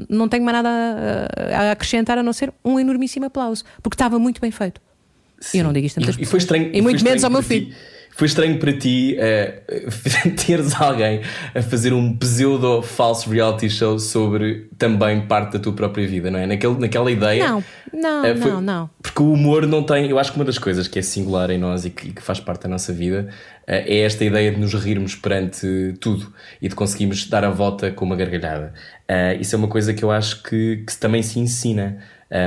não tenho mais nada a, a acrescentar a não ser um enormíssimo aplauso, porque estava muito bem feito. Sim. Eu não digo isto tantas e, e foi estranho, e muito menos ao meu filho. Foi estranho para ti uh, [laughs] teres alguém a fazer um pseudo falso reality show sobre também parte da tua própria vida, não é? Naquele, naquela ideia. Não, não, uh, foi, não, não. Porque o humor não tem. Eu acho que uma das coisas que é singular em nós e que, que faz parte da nossa vida uh, é esta ideia de nos rirmos perante tudo e de conseguirmos dar a volta com uma gargalhada. isso é uma coisa que eu acho que, que também se ensina.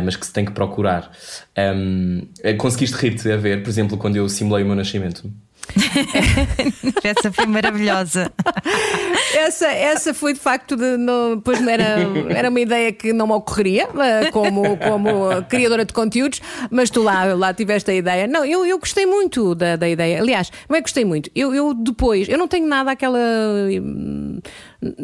mas que se tem que procurar. Um, conseguiste rir-te a ver, por exemplo, quando eu simulei o meu nascimento? [laughs] essa foi maravilhosa. essa, essa foi de facto, de, no, pois era, era uma ideia que não me ocorreria eh, como, como criadora de conteúdos, mas tu lá, lá tiveste a ideia. Não, eu, eu gostei muito da, da ideia. Aliás, não é que gostei muito. Eu, eu depois, eu não tenho nada aquela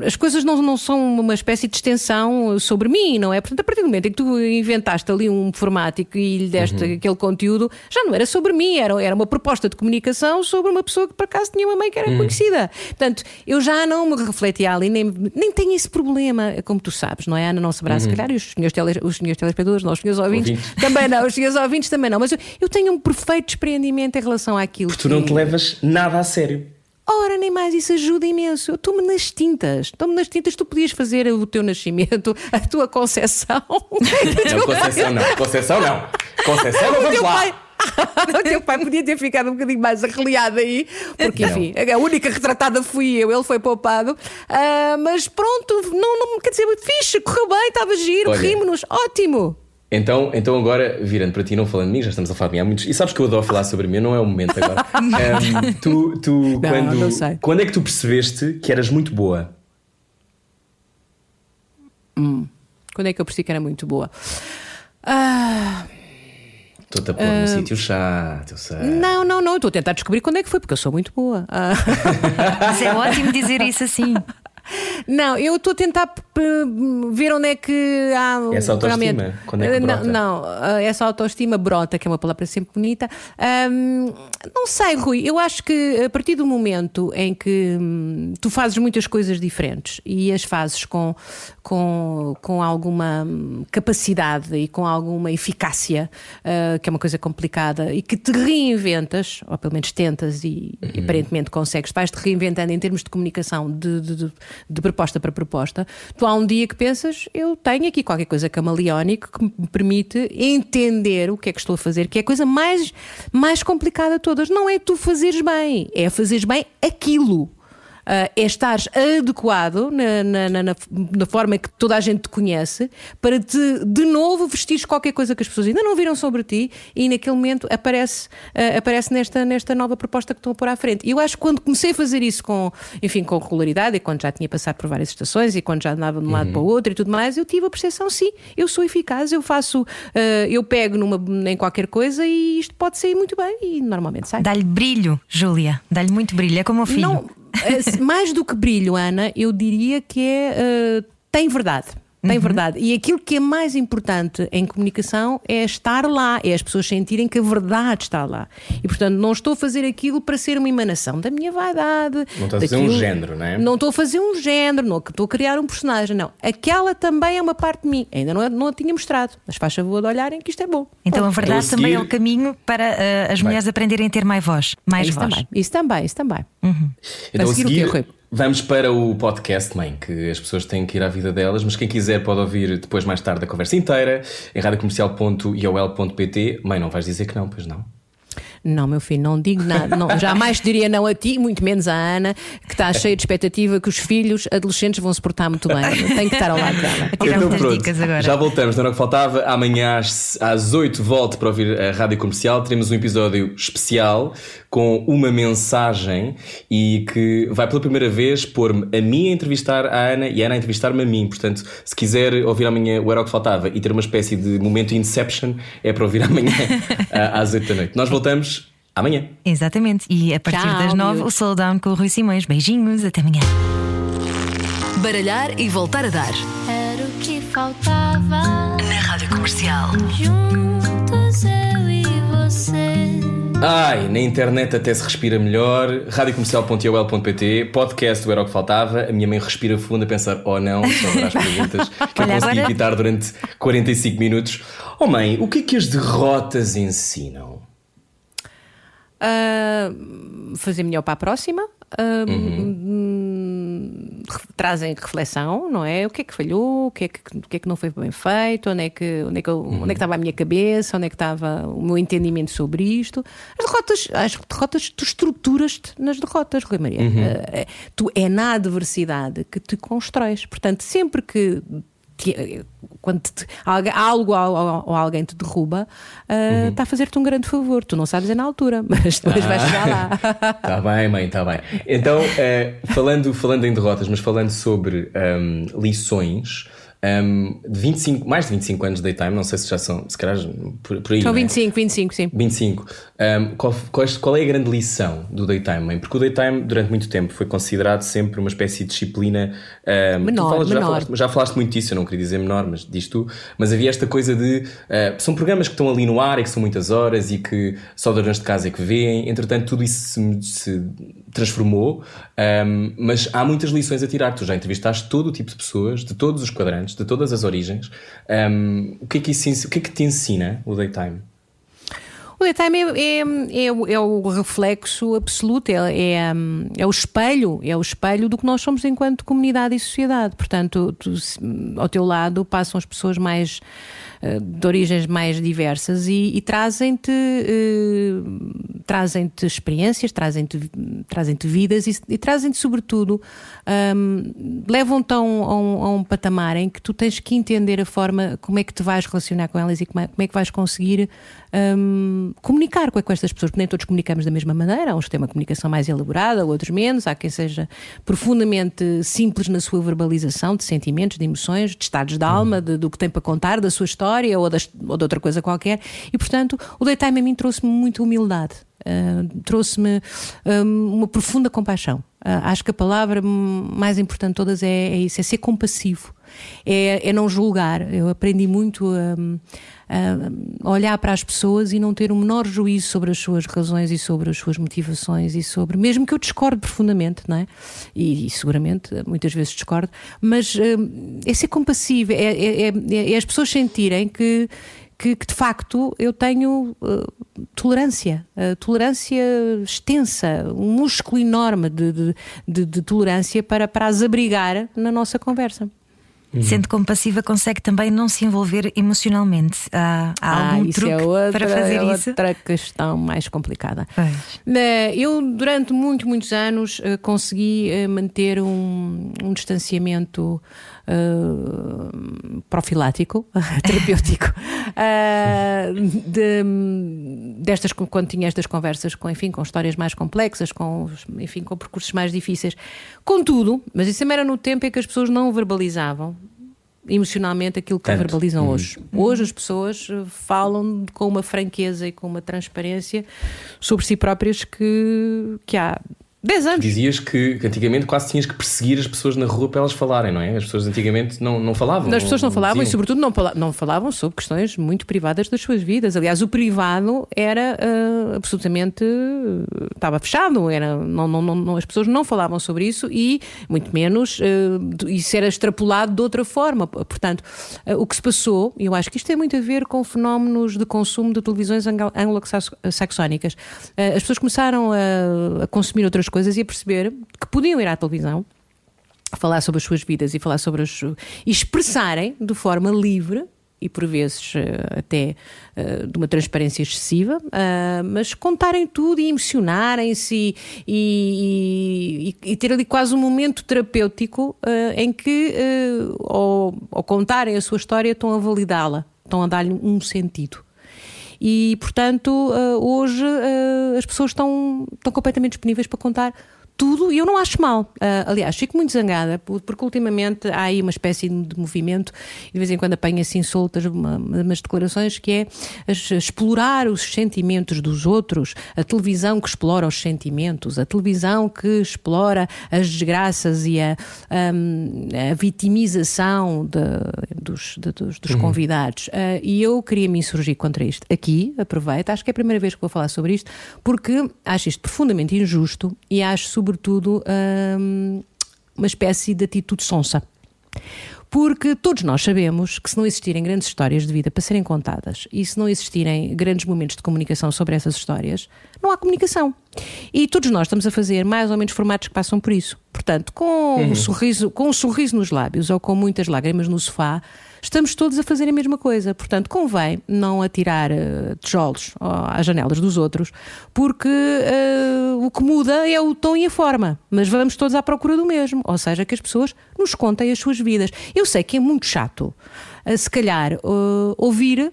as coisas não, não são uma espécie de extensão sobre mim, não é? Portanto, a partir do momento em que tu inventaste ali um informático e lhe deste Uhum. aquele conteúdo, já não era sobre mim, era, era uma proposta de comunicação sobre uma pessoa que por acaso tinha uma mãe que Uhum. era conhecida. Portanto, eu já não me refletia ali, nem, nem tenho esse problema, como tu sabes, não é? Ana não saberá, se calhar, e os senhores, tele, os senhores telespectadores, não, os senhores ouvintes, Uhum. Ouvintes. [laughs] também não, os senhores ouvintes também não, mas eu, eu tenho um perfeito desprendimento em relação àquilo. Tu não te levas nada a sério. Ora, nem mais, isso ajuda imenso. Eu estou-me nas tintas. Estou-me nas tintas. Tu podias fazer o teu nascimento, [laughs] a tua concepção. Não, Conceição não. Conceição não. Conceição não, vamos teu lá. pai. [laughs] o teu pai podia ter ficado um bocadinho mais arreliado aí, porque Não. enfim, a única retratada fui eu, ele foi poupado. Ah, mas pronto, não, não quer dizer, fixe, correu bem, estava giro, Olha. rimos-nos, ótimo. Então, então agora, virando para ti, não falando de mim, já estamos a falar de mim há muitos. E sabes que eu adoro falar sobre mim, não é o momento agora. [laughs] Ahm, tu, tu quando, não sei. quando é que tu percebeste que eras muito boa? Quando é que eu percebi que era muito boa? Ah, Estou-te a pôr num sítio chato, eu sei. não, não, não, estou a tentar descobrir quando é que foi, porque eu sou muito boa. Ah. Mas é ótimo dizer isso assim. Não, eu estou a tentar p- ver onde é que há. Essa autoestima, realmente- quando é que não, brota? não, ah, essa autoestima brota, que é uma palavra sempre bonita. Não sei, Rui, eu acho que a partir do momento em que hum, tu fazes muitas coisas diferentes e as fazes com, com, com alguma hum, capacidade e com alguma eficácia, ah, que é uma coisa complicada, e que te reinventas, ou pelo menos tentas e, Uhum. e aparentemente consegues, vais-te reinventando em termos de comunicação de, de- de- de proposta para proposta, tu há um dia que pensas, eu tenho aqui qualquer coisa camaleónico que me permite entender o que é que estou a fazer, que é a coisa mais, mais complicada de todas. Não é tu fazeres bem, é fazeres bem aquilo. Ah, é estares adequado na, na, na- na- na forma que toda a gente te conhece para te, de novo, vestires qualquer coisa que as pessoas ainda não viram sobre ti e naquele momento aparece, ah, aparece nesta, nesta nova proposta que estão a pôr à frente. E eu acho que quando comecei a fazer isso com, enfim, com regularidade e quando já tinha passado por várias estações e quando já andava de um lado para o outro e tudo mais, eu tive a percepção, sim, eu sou eficaz, eu faço, ah, eu pego numa, em qualquer coisa e isto pode sair muito bem e normalmente sai. Dá-lhe brilho, Júlia. Dá-lhe muito brilho. É como o filho. Não, mais do que brilho, Ana, eu diria que é. eh, tem verdade. Tem verdade. E aquilo que é mais importante em comunicação é estar lá, é as pessoas sentirem que a verdade está lá. E portanto, não estou a fazer aquilo para ser uma emanação da minha vaidade. Não estás a fazer um género, não é? Não estou a fazer um género, não estou a criar um personagem, não. Aquela também é uma parte de mim. Ainda não, a- não a tinha mostrado. Mas faz favor de olharem que isto é bom. Então a verdade seguir- também é o caminho para eh, as mulheres aprenderem a ter mais voz. Mais isso voz. também. Isso também, isso também. Então, a seguir o quê, seguir, Rui? vamos para o podcast, mãe, que as pessoas têm que ir à vida delas, mas quem quiser pode ouvir depois, mais tarde, a conversa inteira em radiocomercial.iol.pt. Mãe, não vais dizer que não, pois não? Não, meu filho, não digo nada. Não, jamais diria não a ti, muito menos à Ana, que está cheia de expectativa que os filhos adolescentes vão se portar muito bem. Tenho que estar ao lado dela. [laughs] Dicas agora. já voltamos, não era o que faltava. Amanhã às, às 8 volte para ouvir a Rádio Comercial. Teremos um episódio especial com uma mensagem e que vai pela primeira vez pôr-me a mim a entrevistar a Ana e a Ana a entrevistar-me a mim. Portanto, se quiser ouvir amanhã o Era o que Faltava e ter uma espécie de momento Inception, é para ouvir amanhã [laughs] às 8 da noite. Nós voltamos amanhã. Exatamente. E a partir Tchau, das nove, miúdos. o slowdown com o Rui Simões. Beijinhos, até amanhã. Baralhar e voltar a dar. Era o que faltava. Na Rádio Comercial. Juntos eu você. Ai, na internet até se respira melhor. radiocomercial.iol.pt Podcast do Era o que Faltava. A minha mãe respira fundo a pensar, oh não, só agora as perguntas que eu consegui evitar durante 45 minutos. Oh mãe, o que é que as derrotas ensinam? Ah, fazer melhor para a próxima. Ah, hum, re- trazem reflexão, não é? O que é que falhou, o que é que, o que, é que não foi bem feito, onde é, que, onde, é que eu- onde é que estava a minha cabeça, onde é que estava o meu entendimento sobre isto. As derrotas, as derrotas tu estruturas-te nas derrotas, Rui Maria. Ah, tu é na adversidade que te constróis. Portanto, sempre que te- quando te- algo ou, alguém te derruba, ah, está a fazer-te um grande favor. Tu não sabes é na altura, [laughs] mas depois vais chegar lá. Está [laughs] bem, mãe, está bem. Então, eh, falando, falando em derrotas, mas falando sobre ahm, lições, Um, de 25, mais de 25 anos de daytime, não sei se já são, se calhar por, por aí. São não é? 25, 25, sim. 25. Um, qual, qual, é a grande lição do daytime? Porque o daytime, durante muito tempo, foi considerado sempre uma espécie de disciplina. Um, Menor, falas- Já menor. falaste, já falaste muito disso, eu não queria dizer menor, mas diz tu. Mas havia esta coisa de. uh, são programas que estão ali no ar e que são muitas horas e que só donas de casa é que veem. Entretanto, tudo isso se, se transformou. um, mas há muitas lições a tirar. Tu já entrevistaste todo o tipo de pessoas, de todos os quadrantes, de todas as origens. Um, o, que é que isso, o que é que te ensina o daytime? O daytime é, é, é o- é o reflexo absoluto, é, é, é o espelho, é o espelho do que nós somos enquanto comunidade e sociedade. Portanto, tu, ao teu lado passam as pessoas mais de origens mais diversas e, e trazem-te eh, trazem-te experiências, trazem-te trazem-te vidas e, e trazem-te sobretudo hum, levam-te a um, a um- a um patamar em que tu tens que entender a forma como é que te vais relacionar com elas e como é, como é que vais conseguir hum, comunicar com, com estas pessoas, porque nem todos comunicamos da mesma maneira. Há uns que têm uma comunicação mais elaborada, outros menos. Há quem seja profundamente simples na sua verbalização de sentimentos, de emoções, de estados de alma, de- do que tem para contar, da sua história ou, das- ou de outra coisa qualquer. E, portanto, o Daytime a mim trouxe-me muita humildade. Uh, trouxe-me um, uma profunda compaixão. Uh, acho que a palavra mais importante de todas é, é isso: é ser compassivo, é, é não julgar. Eu aprendi muito um, a olhar para as pessoas e não ter o menor juízo sobre as suas razões e sobre as suas motivações e sobre, mesmo que eu discorde profundamente, não é? E, e seguramente muitas vezes discordo, mas hum, é ser compassivo, é, é- é- é as pessoas sentirem que. Que, que, de facto eu tenho uh, tolerância, uh, tolerância extensa, um músculo enorme de, de- de- de tolerância para, para as abrigar na nossa conversa. Sendo compassiva, consegue também não se envolver emocionalmente. Há, há algum Ah, isso truque é outra, para fazer é isso? outra questão mais complicada. Pois. Eu, durante muito, muitos anos, eh, consegui eh, manter um, um distanciamento eh, profilático, [laughs] terapêutico, [laughs] eh, de- destas, quando tinha estas conversas com, enfim, com histórias mais complexas, com, enfim, com percursos mais difíceis. Contudo, mas isso também era no tempo em que as pessoas não verbalizavam emocionalmente aquilo que Tanto. verbalizam hoje. Hoje as pessoas eh, falam com uma franqueza e com uma transparência sobre si próprias que, que há 10 anos. Dizias que, que antigamente quase tinhas que perseguir as pessoas na rua para elas falarem, não é? As pessoas antigamente não, não falavam. As pessoas não falavam e, diziam. sobretudo, não, não falavam sobre questões muito privadas das suas vidas. Aliás, o privado era ah, absolutamente. ah, estava fechado, era, não, não, não- as pessoas não falavam sobre isso e, muito menos, de- isso era extrapolado de outra forma. Portanto, o que se passou, e eu acho que isto tem muito a ver com fenómenos de consumo de televisões anglo- anglo-saxónicas. As pessoas começaram a, a consumir outras coisas e a perceber que podiam ir à televisão falar sobre as suas vidas e falar sobre as e expressarem de forma livre e por vezes eh, até eh, de uma transparência excessiva, ah, mas contarem tudo e emocionarem-se e, e- e ter ali quase um momento terapêutico em que, eh, ao, ao contarem a sua história, estão a validá-la, estão a dar-lhe um sentido. E, portanto, ah, hoje ah, as pessoas estão, estão completamente disponíveis para contar tudo e eu não acho mal. Ah, aliás, fico muito zangada por- porque ultimamente há aí uma espécie de movimento de vez em quando apanho assim soltas uma- umas declarações que é explorar os sentimentos dos outros, a televisão que explora os sentimentos, a televisão que explora as desgraças e a, hum, a vitimização de- dos, de- dos- dos convidados. Ah, e eu queria me insurgir contra isto. Aqui, aproveito, acho que é a primeira vez que vou falar sobre isto, porque acho isto profundamente injusto e acho, sobretudo, hum, uma espécie de atitude sonsa. Porque todos nós sabemos que se não existirem grandes histórias de vida para serem contadas e se não existirem grandes momentos de comunicação sobre essas histórias, não há comunicação. E todos nós estamos a fazer mais ou menos formatos que passam por isso. Portanto, com, um, sorriso, com um sorriso nos lábios ou com muitas lágrimas no sofá, estamos todos a fazer a mesma coisa. Portanto, convém não atirar eh, tijolos às janelas dos outros, porque eh, o que muda é o tom e a forma. Mas vamos todos à procura do mesmo. Ou seja, que as pessoas nos contem as suas vidas. Eu sei que é muito chato, eh, se calhar, eh, ouvir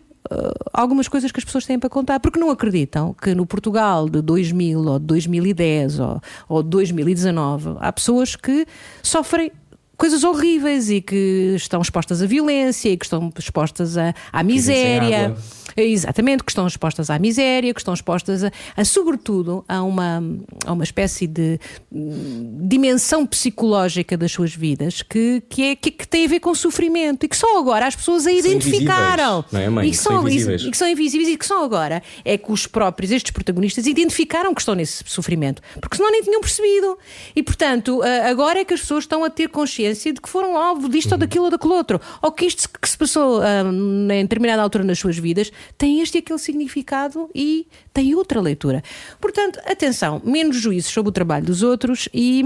algumas coisas que as pessoas têm para contar, porque não acreditam que no Portugal de 2000 ou de 2010 ou, ou de 2019 há pessoas que sofrem coisas horríveis e que estão expostas à violência e que estão expostas à, à miséria. Exatamente, que estão expostas à miséria, que estão expostas a, a sobretudo, a uma, a uma espécie de hum, dimensão psicológica das suas vidas que, que, é, que, que tem a ver com sofrimento e que só agora as pessoas a identificaram. Não é, mãe? E que, são, invisíveis. e que são invisíveis e que só agora é que os próprios, estes protagonistas, identificaram que estão nesse sofrimento, porque senão nem tinham percebido. E portanto, agora é que as pessoas estão a ter consciência de que foram alvo disto ou daquilo ou daquele outro, ou que isto que se passou ah, em determinada altura nas suas vidas tem este e aquele significado e tem outra leitura. Portanto, atenção, menos juízos sobre o trabalho dos outros e.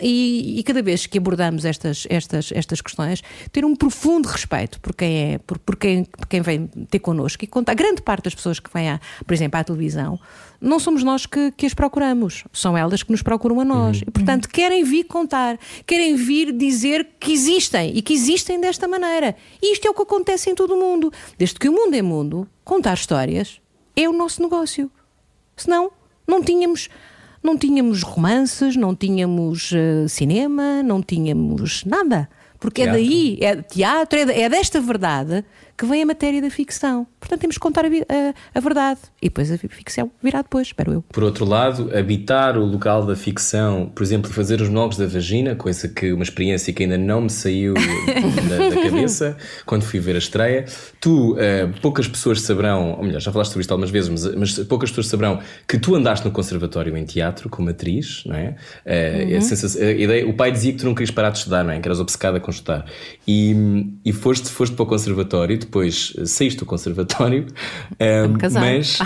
e, e cada vez que abordamos estas, estas, estas questões, ter um profundo respeito por quem é, por, por quem, por quem vem ter connosco e conta. A grande parte das pessoas que vêm, à, por exemplo, à televisão, não somos nós que, que as procuramos, são elas que nos procuram a nós. E, portanto, querem vir contar, querem vir dizer que existem e que existem desta maneira. E isto é o que acontece em todo o mundo. Desde que o mundo é mundo, contar histórias é o nosso negócio. Senão, não tínhamos. Não tínhamos romances, não tínhamos eh, cinema, não tínhamos nada. Porque Teatro. é daí, é teatro, é, é desta verdade que vem a matéria da ficção. Portanto, temos que contar a, a- a verdade. E depois a ficção virá depois, espero eu. Por outro lado, habitar o local da ficção, por exemplo, fazer os monólogos da vagina, coisa que uma experiência que ainda não me saiu [laughs] da, da cabeça quando fui ver a estreia. Tu, eh, poucas pessoas saberão, ou melhor, já falaste sobre isto algumas vezes, mas, mas poucas pessoas saberão que tu andaste no conservatório em teatro como atriz, não é? Eh, a sensação- a ideia- o pai dizia que tu não querias parar de estudar, não é? Que eras obcecada com estudar. E, e foste, foste para o conservatório, depois saíste do conservatório, me [laughs] casar. mas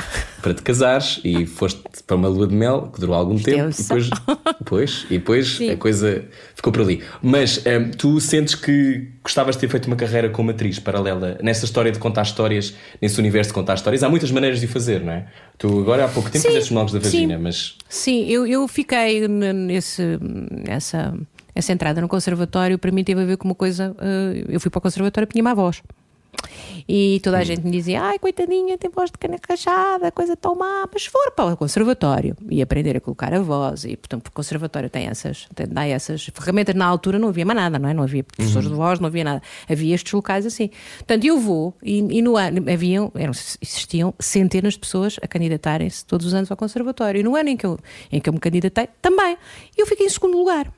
para te casares e foste para uma lua de mel que durou algum tempo e depois, [laughs] depois, e depois a coisa ficou por ali. Mas hum, tu sentes que gostavas de ter feito uma carreira como atriz paralela nessa história de contar histórias, nesse universo de contar histórias? Há muitas maneiras de o fazer, não é? Tu agora há pouco tempo Sim, fizeste os monólogos da vagina, sim. mas Sim, eu, eu fiquei nesse, nessa essa entrada no conservatório, para mim teve a ver com uma coisa. eh, eu fui para o conservatório e tinha uma voz. E toda a gente me dizia, ai, coitadinha, tem voz de cana rachada, coisa tão má. Mas se for para o conservatório e aprender a colocar a voz, e portanto, porque o conservatório tem essas, tem, dá essas ferramentas. Na altura não havia mais nada, não é? Não havia professores de voz, não havia nada. Havia estes locais assim. Portanto, eu vou, e, e no ano haviam, eram, existiam centenas de pessoas a candidatarem-se todos os anos ao conservatório. E no ano em que eu, em que eu me candidatei, também. Eu fiquei em segundo lugar.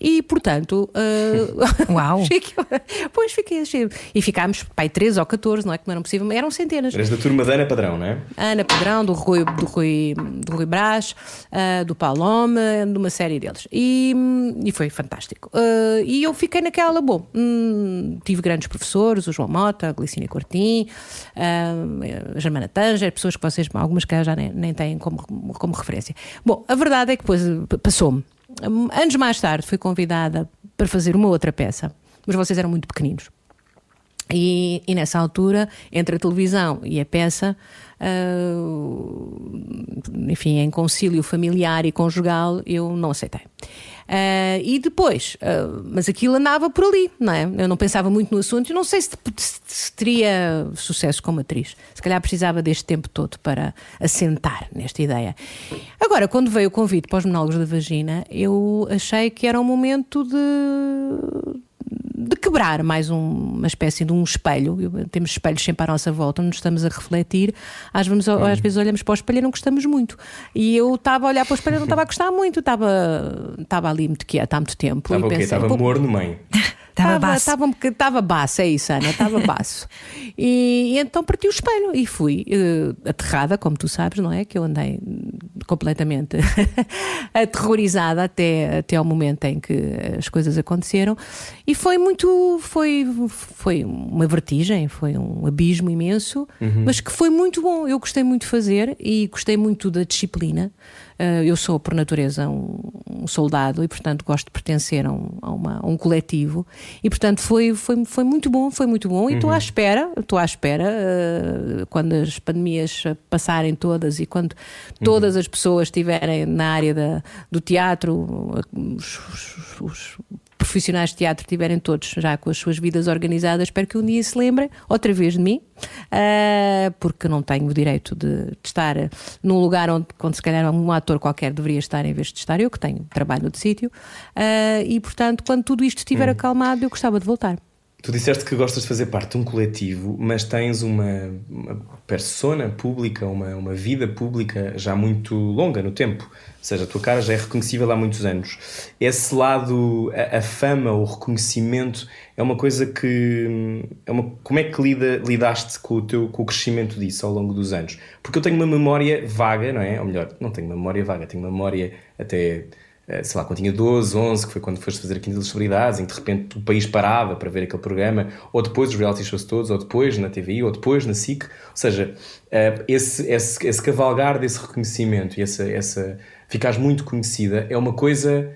E, portanto. ah, [laughs] Uau. [laughs] pois fiquei assim. E ficámos, pai, 13 ou 14, não é que não eram possível, mas eram centenas. eras da turma da Ana Padrão, não é? Ana Pedrão, do Rui, do Rui, do Rui Brás, ah, do Palome, de uma série deles. E, e foi fantástico. Ah, e eu fiquei naquela, bom, hum, tive grandes professores, o João Mota, a Glicínia Cortim, ah, a Germana Tanger, pessoas que vocês, algumas que já nem, nem têm como, como referência. Bom, a verdade é que depois passou-me. Anos mais tarde fui convidada para fazer uma outra peça, mas vocês eram muito pequeninos. E, e nessa altura, entre a televisão e a peça, ah, enfim, em concílio familiar e conjugal, eu não aceitei. Ah, e depois, ah, mas aquilo andava por ali, não é? Eu não pensava muito no assunto e não sei se, se- se teria sucesso como atriz. Se calhar precisava deste tempo todo para assentar nesta ideia. Agora, quando veio o convite para os monólogos da vagina, eu achei que era um momento de de quebrar mais um- uma espécie de um espelho. Eu- Temos espelhos sempre à nossa volta, onde estamos a refletir. Às vezes, às vezes olhamos para o espelho e não gostamos muito. E eu estava a olhar para o espelho e não estava a gostar muito. Estava, estava ali muito quieta há muito tempo. Estava o quê? Estava "Pô, morno no meio. [laughs] Estava baço. Estava, um estava baço, é isso, Ana, estava [laughs] baço. E, e então parti o espelho e fui eh, aterrada, como tu sabes, não é? Que eu andei completamente [laughs] aterrorizada até, até ao momento em que as coisas aconteceram. E foi muito. Foi, foi uma vertigem, foi um abismo imenso, mas que foi muito bom. Eu gostei muito de fazer e gostei muito da disciplina. Eh, eu sou, por natureza, um, soldado e, portanto, gosto de pertencer a um, a uma- a um coletivo. E, portanto, foi, foi, foi muito bom, foi muito bom. E estou à espera, estou à espera, eh, quando as pandemias passarem todas e quando todas as pessoas estiverem na área da, do teatro, os, os- os profissionais de teatro estiverem todos já com as suas vidas organizadas, espero que um dia se lembrem outra vez de mim, uh, porque não tenho o direito de, de, estar num lugar onde, quando se calhar um ator qualquer deveria estar em vez de estar eu, que tenho trabalho no sítio, uh, e portanto, quando tudo isto estiver hum. acalmado, eu gostava de voltar. Tu disseste que gostas de fazer parte de um coletivo, mas tens uma, uma persona pública, uma, uma vida pública já muito longa no tempo. Ou seja, a tua cara já é reconhecível há muitos anos. Esse lado, a, a fama, o reconhecimento, é uma coisa que. É uma, como é que lida, lidaste com o, teu, com o crescimento disso ao longo dos anos? Porque eu tenho uma memória vaga, não é? Ou melhor, não tenho memória vaga, tenho memória até sei lá, quando tinha 12, 11, que foi quando foste fazer a Quinta das Celebridades, em que de repente o país parava para ver aquele programa, ou depois os reality shows todos, ou depois na TVI, ou depois na SIC. Ou seja, eh, esse, esse, esse cavalgar desse reconhecimento e essa, essa ficares muito conhecida é uma coisa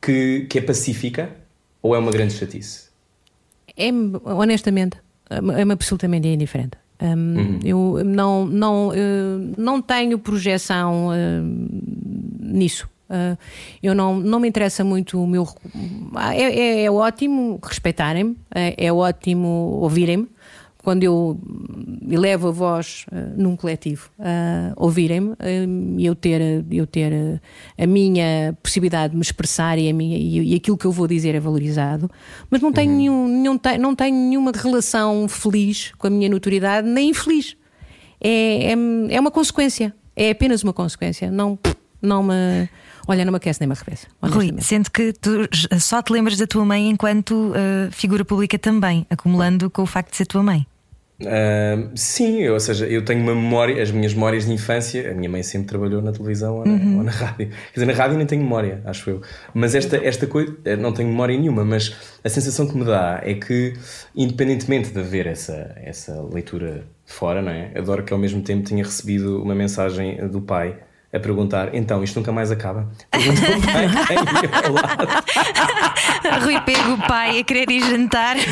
que, que é pacífica ou é uma grande chatice? É, honestamente, é-me absolutamente indiferente. Um, uhum. Eu não, não, eu não tenho projeção uh, nisso. Uh, eu não, não me interessa muito o meu. É, é, é ótimo respeitarem-me, é, é, ótimo ouvirem-me. Quando eu elevo a voz uh, num coletivo, uh, ouvirem-me e eu ter, eu ter a minha possibilidade de me expressar e, a minha, e, e aquilo que eu vou dizer é valorizado, mas não tenho, uhum. nenhum, nenhum, não tenho nenhuma relação feliz com a minha notoriedade, nem infeliz. É, é, é uma consequência, é apenas uma consequência. Não, não me Olha, não me aquece nem me arrefece. Rui, sendo que tu só te lembras da tua mãe enquanto uh, figura pública também, acumulando com o facto de ser tua mãe. Uh, sim, ou seja, eu tenho uma memória, as minhas memórias de infância. A minha mãe sempre trabalhou na televisão ou na, uhum. ou na rádio. Quer dizer, na rádio nem tenho memória, acho eu. Mas esta, esta coisa, eh, não tenho memória nenhuma, mas a sensação que me dá é que, independentemente de haver essa, essa leitura fora, não é? Adoro que ao mesmo tempo tenha recebido uma mensagem do pai a perguntar: então, isto nunca mais acaba? Pergunta [laughs] o pai [laughs] ao lado. Rui pega o pai a querer ir jantar. [laughs]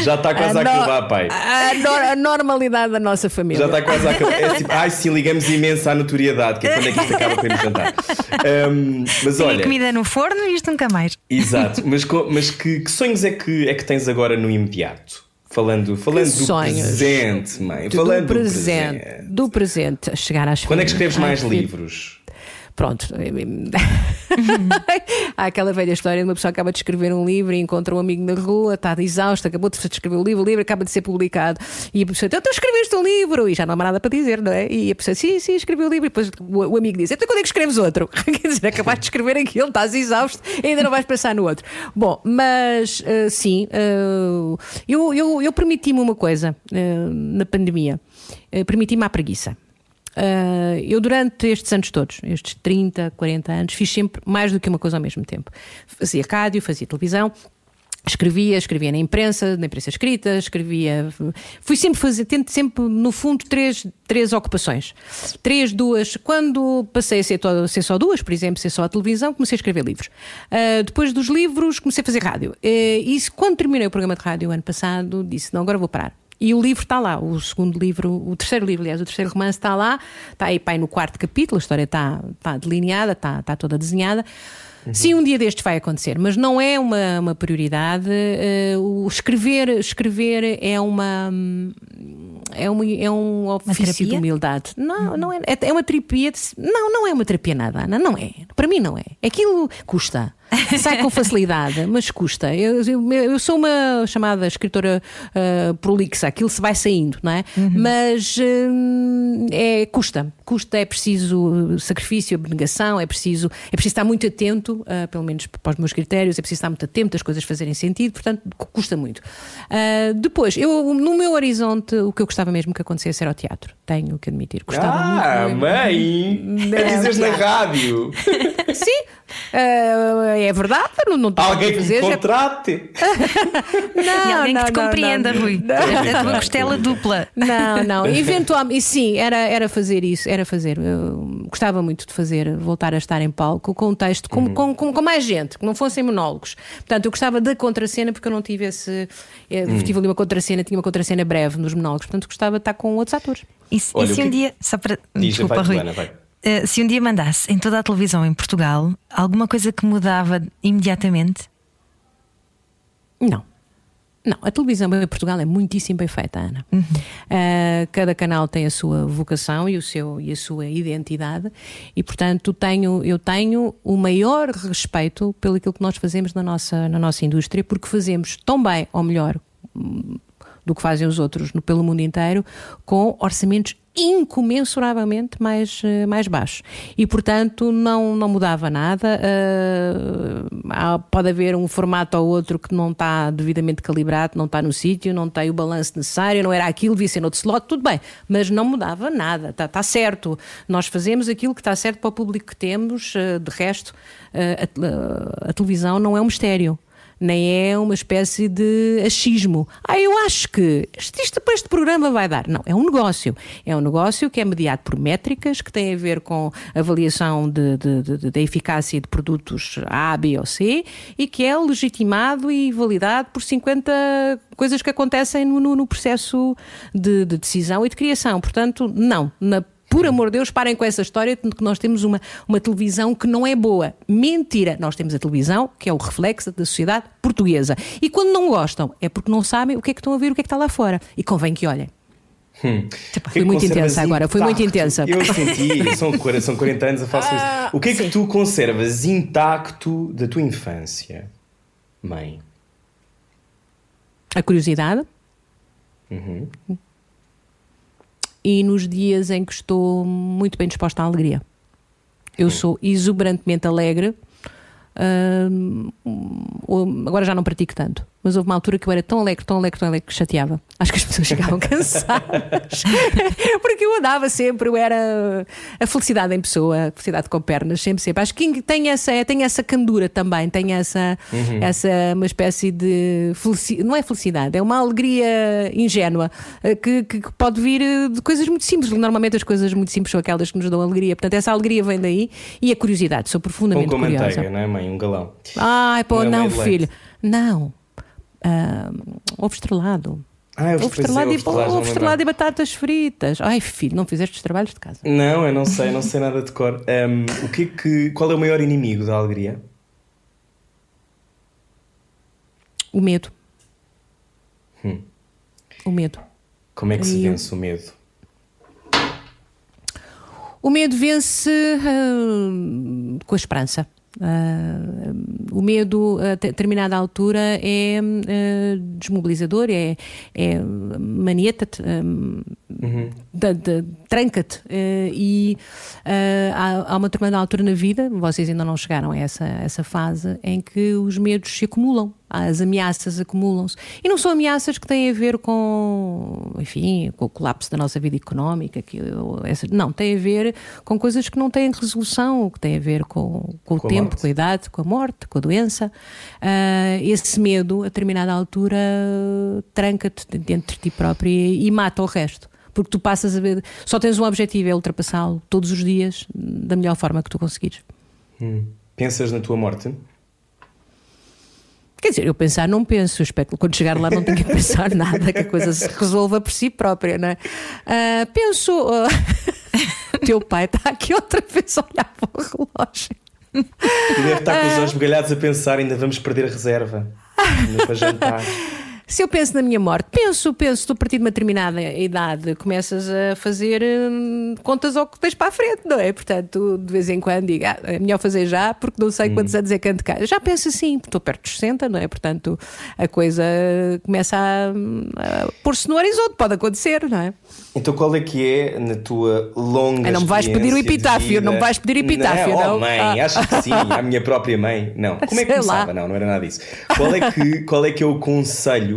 Já está quase a, a acabar, pai. A, no, a, normalidade da nossa família. Já está quase a acabar. É tipo, ai, sim, ligamos imenso à notoriedade, que é quando é que isto acaba para ir jantar. Um, mas olha. comida no forno e isto nunca mais. Exato, mas, mas que, que sonhos é que, é que tens agora no imediato? Falando, falando do presente, mãe. Do, falando do presente, do presente. Do presente, a chegar às Quando é que escreves mais livros? Pronto. [laughs] Há aquela velha história de uma pessoa acaba de escrever um livro e encontra um amigo na rua, está exausta, acabou de escrever o livro, o livro acaba de ser publicado. E a pessoa, então escreveste um livro, e já não há nada para dizer, não é? E a pessoa, sim, sim, escrevi o um livro. E depois o, amigo diz, então quando é que escreves outro? [laughs] Quer dizer, acabaste de escrever aquilo, estás exausto ainda não vais pensar no outro. Bom, mas uh, sim, uh, eu, eu, eu permiti-me uma coisa uh, na pandemia. permiti-me a preguiça. Uh, eu, durante estes anos todos, estes 30, 40 anos, fiz sempre mais do que uma coisa ao mesmo tempo. Fazia rádio, fazia televisão, escrevia, escrevia na imprensa, na imprensa escrita, escrevia. Fui sempre fazer, tento sempre, no fundo, três, três ocupações. Três, duas. Quando passei a ser, a ser só duas, por exemplo, ser só a televisão, comecei a escrever livros. Uh, depois dos livros, comecei a fazer rádio. Uh, e quando terminei o programa de rádio ano passado, disse: não, agora vou parar. E o livro está lá, o segundo livro, o terceiro livro, aliás, o terceiro romance está lá, está aí pai no quarto capítulo, a história está, está delineada, está, está toda desenhada. Uhum. Sim, um dia destes vai acontecer, mas não é uma, uma prioridade. Uh, o escrever, escrever é uma é, uma, é um ofício de humildade. Não, uhum. não é, é uma terapia. De, não, não é uma terapia nada, Ana, não é. Para mim não é. Aquilo custa. Sai com facilidade, mas custa. Eu, eu, eu sou uma chamada escritora uh, prolixa, aquilo se vai saindo, não é? Uhum. Mas uh, é, custa. Custa, é preciso sacrifício, abnegação, é preciso, é preciso estar muito atento, uh, pelo menos para os meus critérios, é preciso estar muito atento, as coisas fazerem sentido, portanto, custa muito. depois, eu, no meu horizonte, o que eu gostava mesmo que acontecesse era o teatro. Tenho que admitir. Gostava ah, muito. mãe! Dizes na rádio! [laughs] Sim, uh, é verdade. Não, [laughs] não Alguém que me contrate! não, e alguém não, que te não, compreenda, não, Rui. Não, a tua costela dupla. Não, não. [laughs] Eventualmente, sim, era, era fazer isso. Era fazer. Eu gostava muito de fazer, voltar a estar em palco com um texto, com, uhum. com, com, com, mais gente, que não fossem monólogos. Portanto, eu gostava da contracena porque eu não tive esse. Uhum. Tive ali uma contracena, tinha uma contracena breve nos monólogos. Portanto, gostava de estar com outros atores. E, Olha, e se um dia. Só para. Diz, desculpa, vai, Rui. Vai. Eh, se um dia mandasse em toda a televisão em Portugal alguma coisa que mudava imediatamente? Não. Não, a televisão em Portugal é muitíssimo bem feita, Ana. Uhum. Uh, cada canal tem a sua vocação e, o seu, e a sua identidade, e portanto tenho, eu tenho o maior respeito pelo que nós fazemos na nossa, na nossa indústria, porque fazemos tão bem, ou melhor, do que fazem os outros no, pelo mundo inteiro, com orçamentos incomensuravelmente mais, eh, mais baixos. E, portanto, não, não mudava nada. Uh, pode haver um formato ou outro que não está devidamente calibrado, não está no sítio, não tem o balanço necessário, não era aquilo, devia ser no outro slot, tudo bem. Mas não mudava nada, está tá certo. Nós fazemos aquilo que está certo para o público que temos, uh, de resto, uh, a, a televisão não é um mistério nem é uma espécie de achismo. Ah, eu acho que isto, isto para este programa vai dar. Não, é um negócio. É um negócio que é mediado por métricas, que tem a ver com avaliação de eficácia de produtos A, B ou C e que é legitimado e validado por 50 coisas que acontecem no, no, no processo de, de decisão e de criação. Portanto, não. Na por amor de Deus, parem com essa história de que nós temos uma, uma televisão que não é boa. Mentira! Nós temos a televisão, que é o reflexo da sociedade portuguesa. E quando não gostam, é porque não sabem o que é que estão a ver, o que é que está lá fora. E convém que olhem. Hum. Foi muito intensa agora, foi muito intensa. Eu senti, são, são 40 anos a faço isso. Ah, o que é que Sim. tu conservas intacto da tua infância, mãe? A curiosidade. Uhum e nos dias em que estou muito bem disposta à alegria. Eu sou exuberantemente alegre. Uh, agora já não pratico tanto mas houve uma altura que eu era tão alegre, tão alegre, tão alegre que chateava. Acho que as pessoas chegavam [laughs] cansadas. [laughs] Porque eu andava sempre, eu era a felicidade em pessoa, a felicidade com pernas, sempre, sempre. Acho que tem essa, tem essa candura também, tem essa, uhum. essa uma espécie de felicidade, não é felicidade, é uma alegria ingênua eh, que, que, pode vir eh, de coisas muito simples. Normalmente as coisas muito simples são aquelas que nos dão alegria. Portanto, essa alegria vem daí e a curiosidade. Sou profundamente Pão com curiosa. manteiga, não é, mãe? Um galão. Ai, pô, não, não filho. Não uh, ovo estrelado. Ah, ovo estrelado, e, ovo estrelado e batatas fritas. Ai, filho, não fizeste os trabalhos de casa. Não, eu não sei, [laughs] não sei nada de cor. Um, o que é que, qual é o maior inimigo da alegria? O medo. Hum. O medo. Como é que se vence o medo? O medo vence uh, com a esperança. Uh, o medo a determinada altura é uh, desmobilizador, é, é manieta-te, um, uhum. tranca-te. Uh, e há, há, uma determinada altura na vida, vocês ainda não chegaram a essa, essa fase, em que os medos se acumulam as ameaças acumulam-se. E não são ameaças que têm a ver com, enfim, com o colapso da nossa vida económica, que, essa, não, tem a ver com coisas que não têm resolução, que têm a ver com, com, com o tempo, com a idade, com a morte, com a doença. Uh, esse medo, a determinada altura, tranca-te dentro de ti próprio e, e mata o resto porque tu passas a ver, só tens um objetivo, é ultrapassá-lo todos os dias da melhor forma que tu conseguires. Hum. Pensas na tua morte? Quer dizer, eu pensar não penso, espero quando chegar lá não tenha que [laughs] pensar nada, que a coisa se resolva por si própria, não é? Uh, penso. Uh... [laughs] Teu pai está aqui outra vez a olhar para o relógio. E deve estar com os olhos bugalhados a pensar: ainda vamos perder a reserva. [laughs] Ainda para jantar. Se eu penso na minha morte, penso, penso, tu a partir de uma determinada idade começas a fazer hum, contas ao que tens para a frente, não é? Portanto, de vez em quando digo, ah, é melhor fazer já, porque não sei hum. quantos anos é que ando cá. Já penso assim, estou perto dos 60, não é? Portanto, a coisa começa a, a pôr-se no horizonte, pode acontecer, não é? Então qual é que é na tua longa ah, Não me vais pedir o epitáfio, não me vais pedir epitáfio, não? não? Oh, mãe, ah. acho que sim, a minha própria mãe. Não, [laughs] como é que começava? Não, não era nada disso. Qual é que, qual é, que é o conselho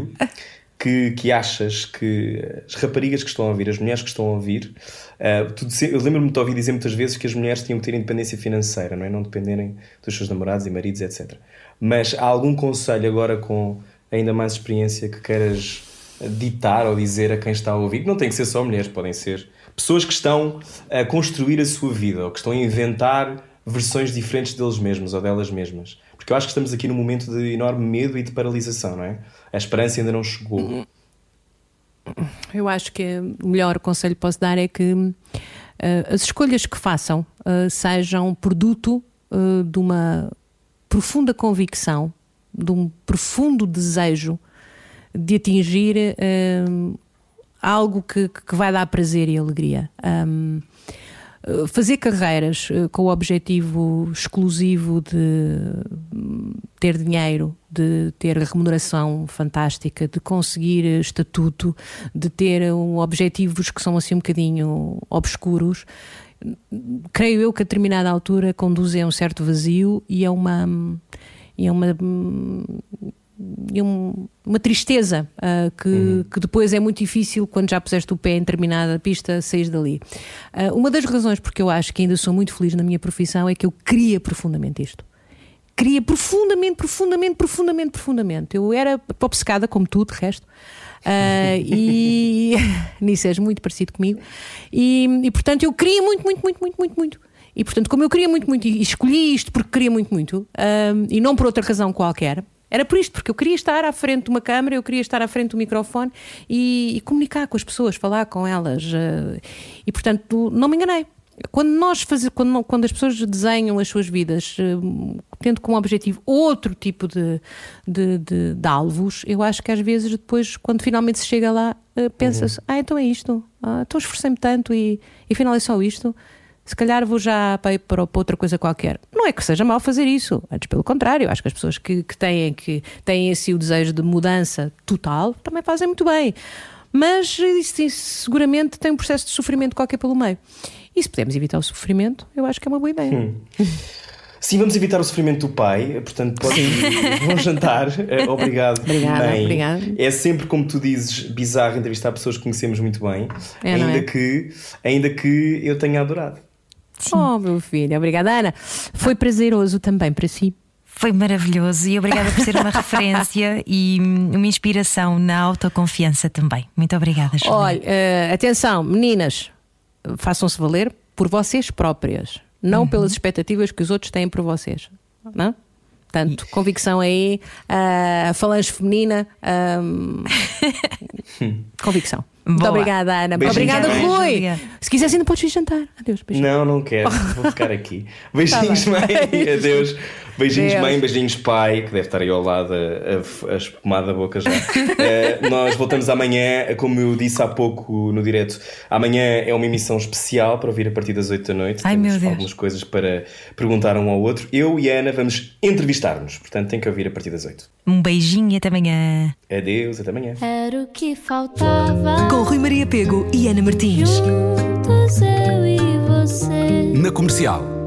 que, que achas que as raparigas que estão a ouvir, as mulheres que estão a ouvir, uh, eu lembro-me de ouvir dizer muitas vezes que as mulheres tinham que ter independência financeira, não é? Não dependerem dos seus namorados e maridos, etc. Mas há algum conselho agora com ainda mais experiência que queiras ditar ou dizer a quem está a ouvir, não tem que ser só mulheres, podem ser pessoas que estão a construir a sua vida ou que estão a inventar versões diferentes deles mesmos ou delas mesmas. Porque eu acho que estamos aqui num momento de enorme medo e de paralisação, não é? A esperança ainda não chegou. Eu acho que o melhor conselho que posso dar é que uh, as escolhas que façam uh, sejam produto uh, de uma profunda convicção, de um profundo desejo de atingir algo que, que vai dar prazer e alegria. Um, fazer carreiras com o objetivo exclusivo de ter dinheiro, de ter remuneração fantástica, de conseguir estatuto, de ter um, objetivos que são assim um bocadinho obscuros, creio eu que a determinada altura conduzem a um certo vazio e a uma. E a uma e um, uma tristeza uh, que, uhum. que, depois é muito difícil quando já puseste o pé em determinada pista sair dali. Uh, uma das razões porque eu acho que ainda sou muito feliz na minha profissão é que eu queria profundamente isto queria profundamente, profundamente, profundamente, profundamente. Eu era obcecada, como tu, de resto. Uh, [laughs] e [laughs] nisso és muito parecido comigo. E, e, portanto eu queria muito, muito, muito, muito, muito, muito. E portanto, como eu queria muito, muito, e escolhi isto porque queria muito, muito, e não por outra razão qualquer, era por isto, porque eu queria estar à frente de uma câmara, eu queria estar à frente do microfone e, e comunicar com as pessoas, falar com elas. Uh, e portanto, não me enganei. Quando nós fazemos, quando, quando as pessoas desenham as suas vidas uh, tendo como objetivo outro tipo de, de, de, de, alvos, eu acho que às vezes depois, quando finalmente se chega lá, uh, pensa-se: uhum. ah, então é isto, ah, então esforcei-me tanto e, e afinal é só isto. Se calhar vou já para, para, para outra coisa qualquer. Não é que seja mal fazer isso, antes pelo contrário, acho que as pessoas que, que têm que têm esse o desejo de mudança total também fazem muito bem. Mas isso, seguramente tem um processo de sofrimento qualquer pelo meio. E se pudermos evitar o sofrimento, eu acho que é uma boa ideia. Hum. Sim, vamos evitar o sofrimento do pai, portanto, pode [laughs] bom jantar. Eh, obrigado, obrigada, mãe. Obrigada. É sempre, como tu dizes, bizarro entrevistar pessoas que conhecemos muito bem, é, ainda, é? que, ainda que eu tenha adorado. Sim. Oh, meu filho, obrigada, Ana. Foi prazeroso também para si. Foi maravilhoso e obrigada por ser uma [laughs] referência e uma inspiração na autoconfiança também. Muito obrigada, Julia. Olha, uh, atenção, meninas, façam-se valer por vocês próprias não uhum. pelas expectativas que os outros têm por vocês. Não? Portanto, convicção aí, uh, falange feminina, [laughs] um, convicção. Boa. Muito obrigada, Ana. Beijinhos. Obrigada, Rui. Se quiseres, ainda podes ir jantar. Adeus, beijinhos. Não, não quero. Vou ficar aqui. Beijinhos, tá mãe. [laughs] Adeus. Beijinhos, Deus. mãe, beijinhos, pai, que deve estar aí ao lado a, a, a espumar da boca já. uh, [laughs] nós voltamos amanhã, como eu disse há pouco no direto, amanhã é uma emissão especial para ouvir a partir das 8 da noite. Ai, Temos meu Deus. algumas coisas para perguntar um ao outro. Eu e a Ana vamos entrevistar-nos, portanto tem que ouvir a partir das 8. Um beijinho e até amanhã. Adeus, até amanhã. Era o que faltava. Com Rui Maria Pego e Ana Martins. Juntos eu e você. Na comercial.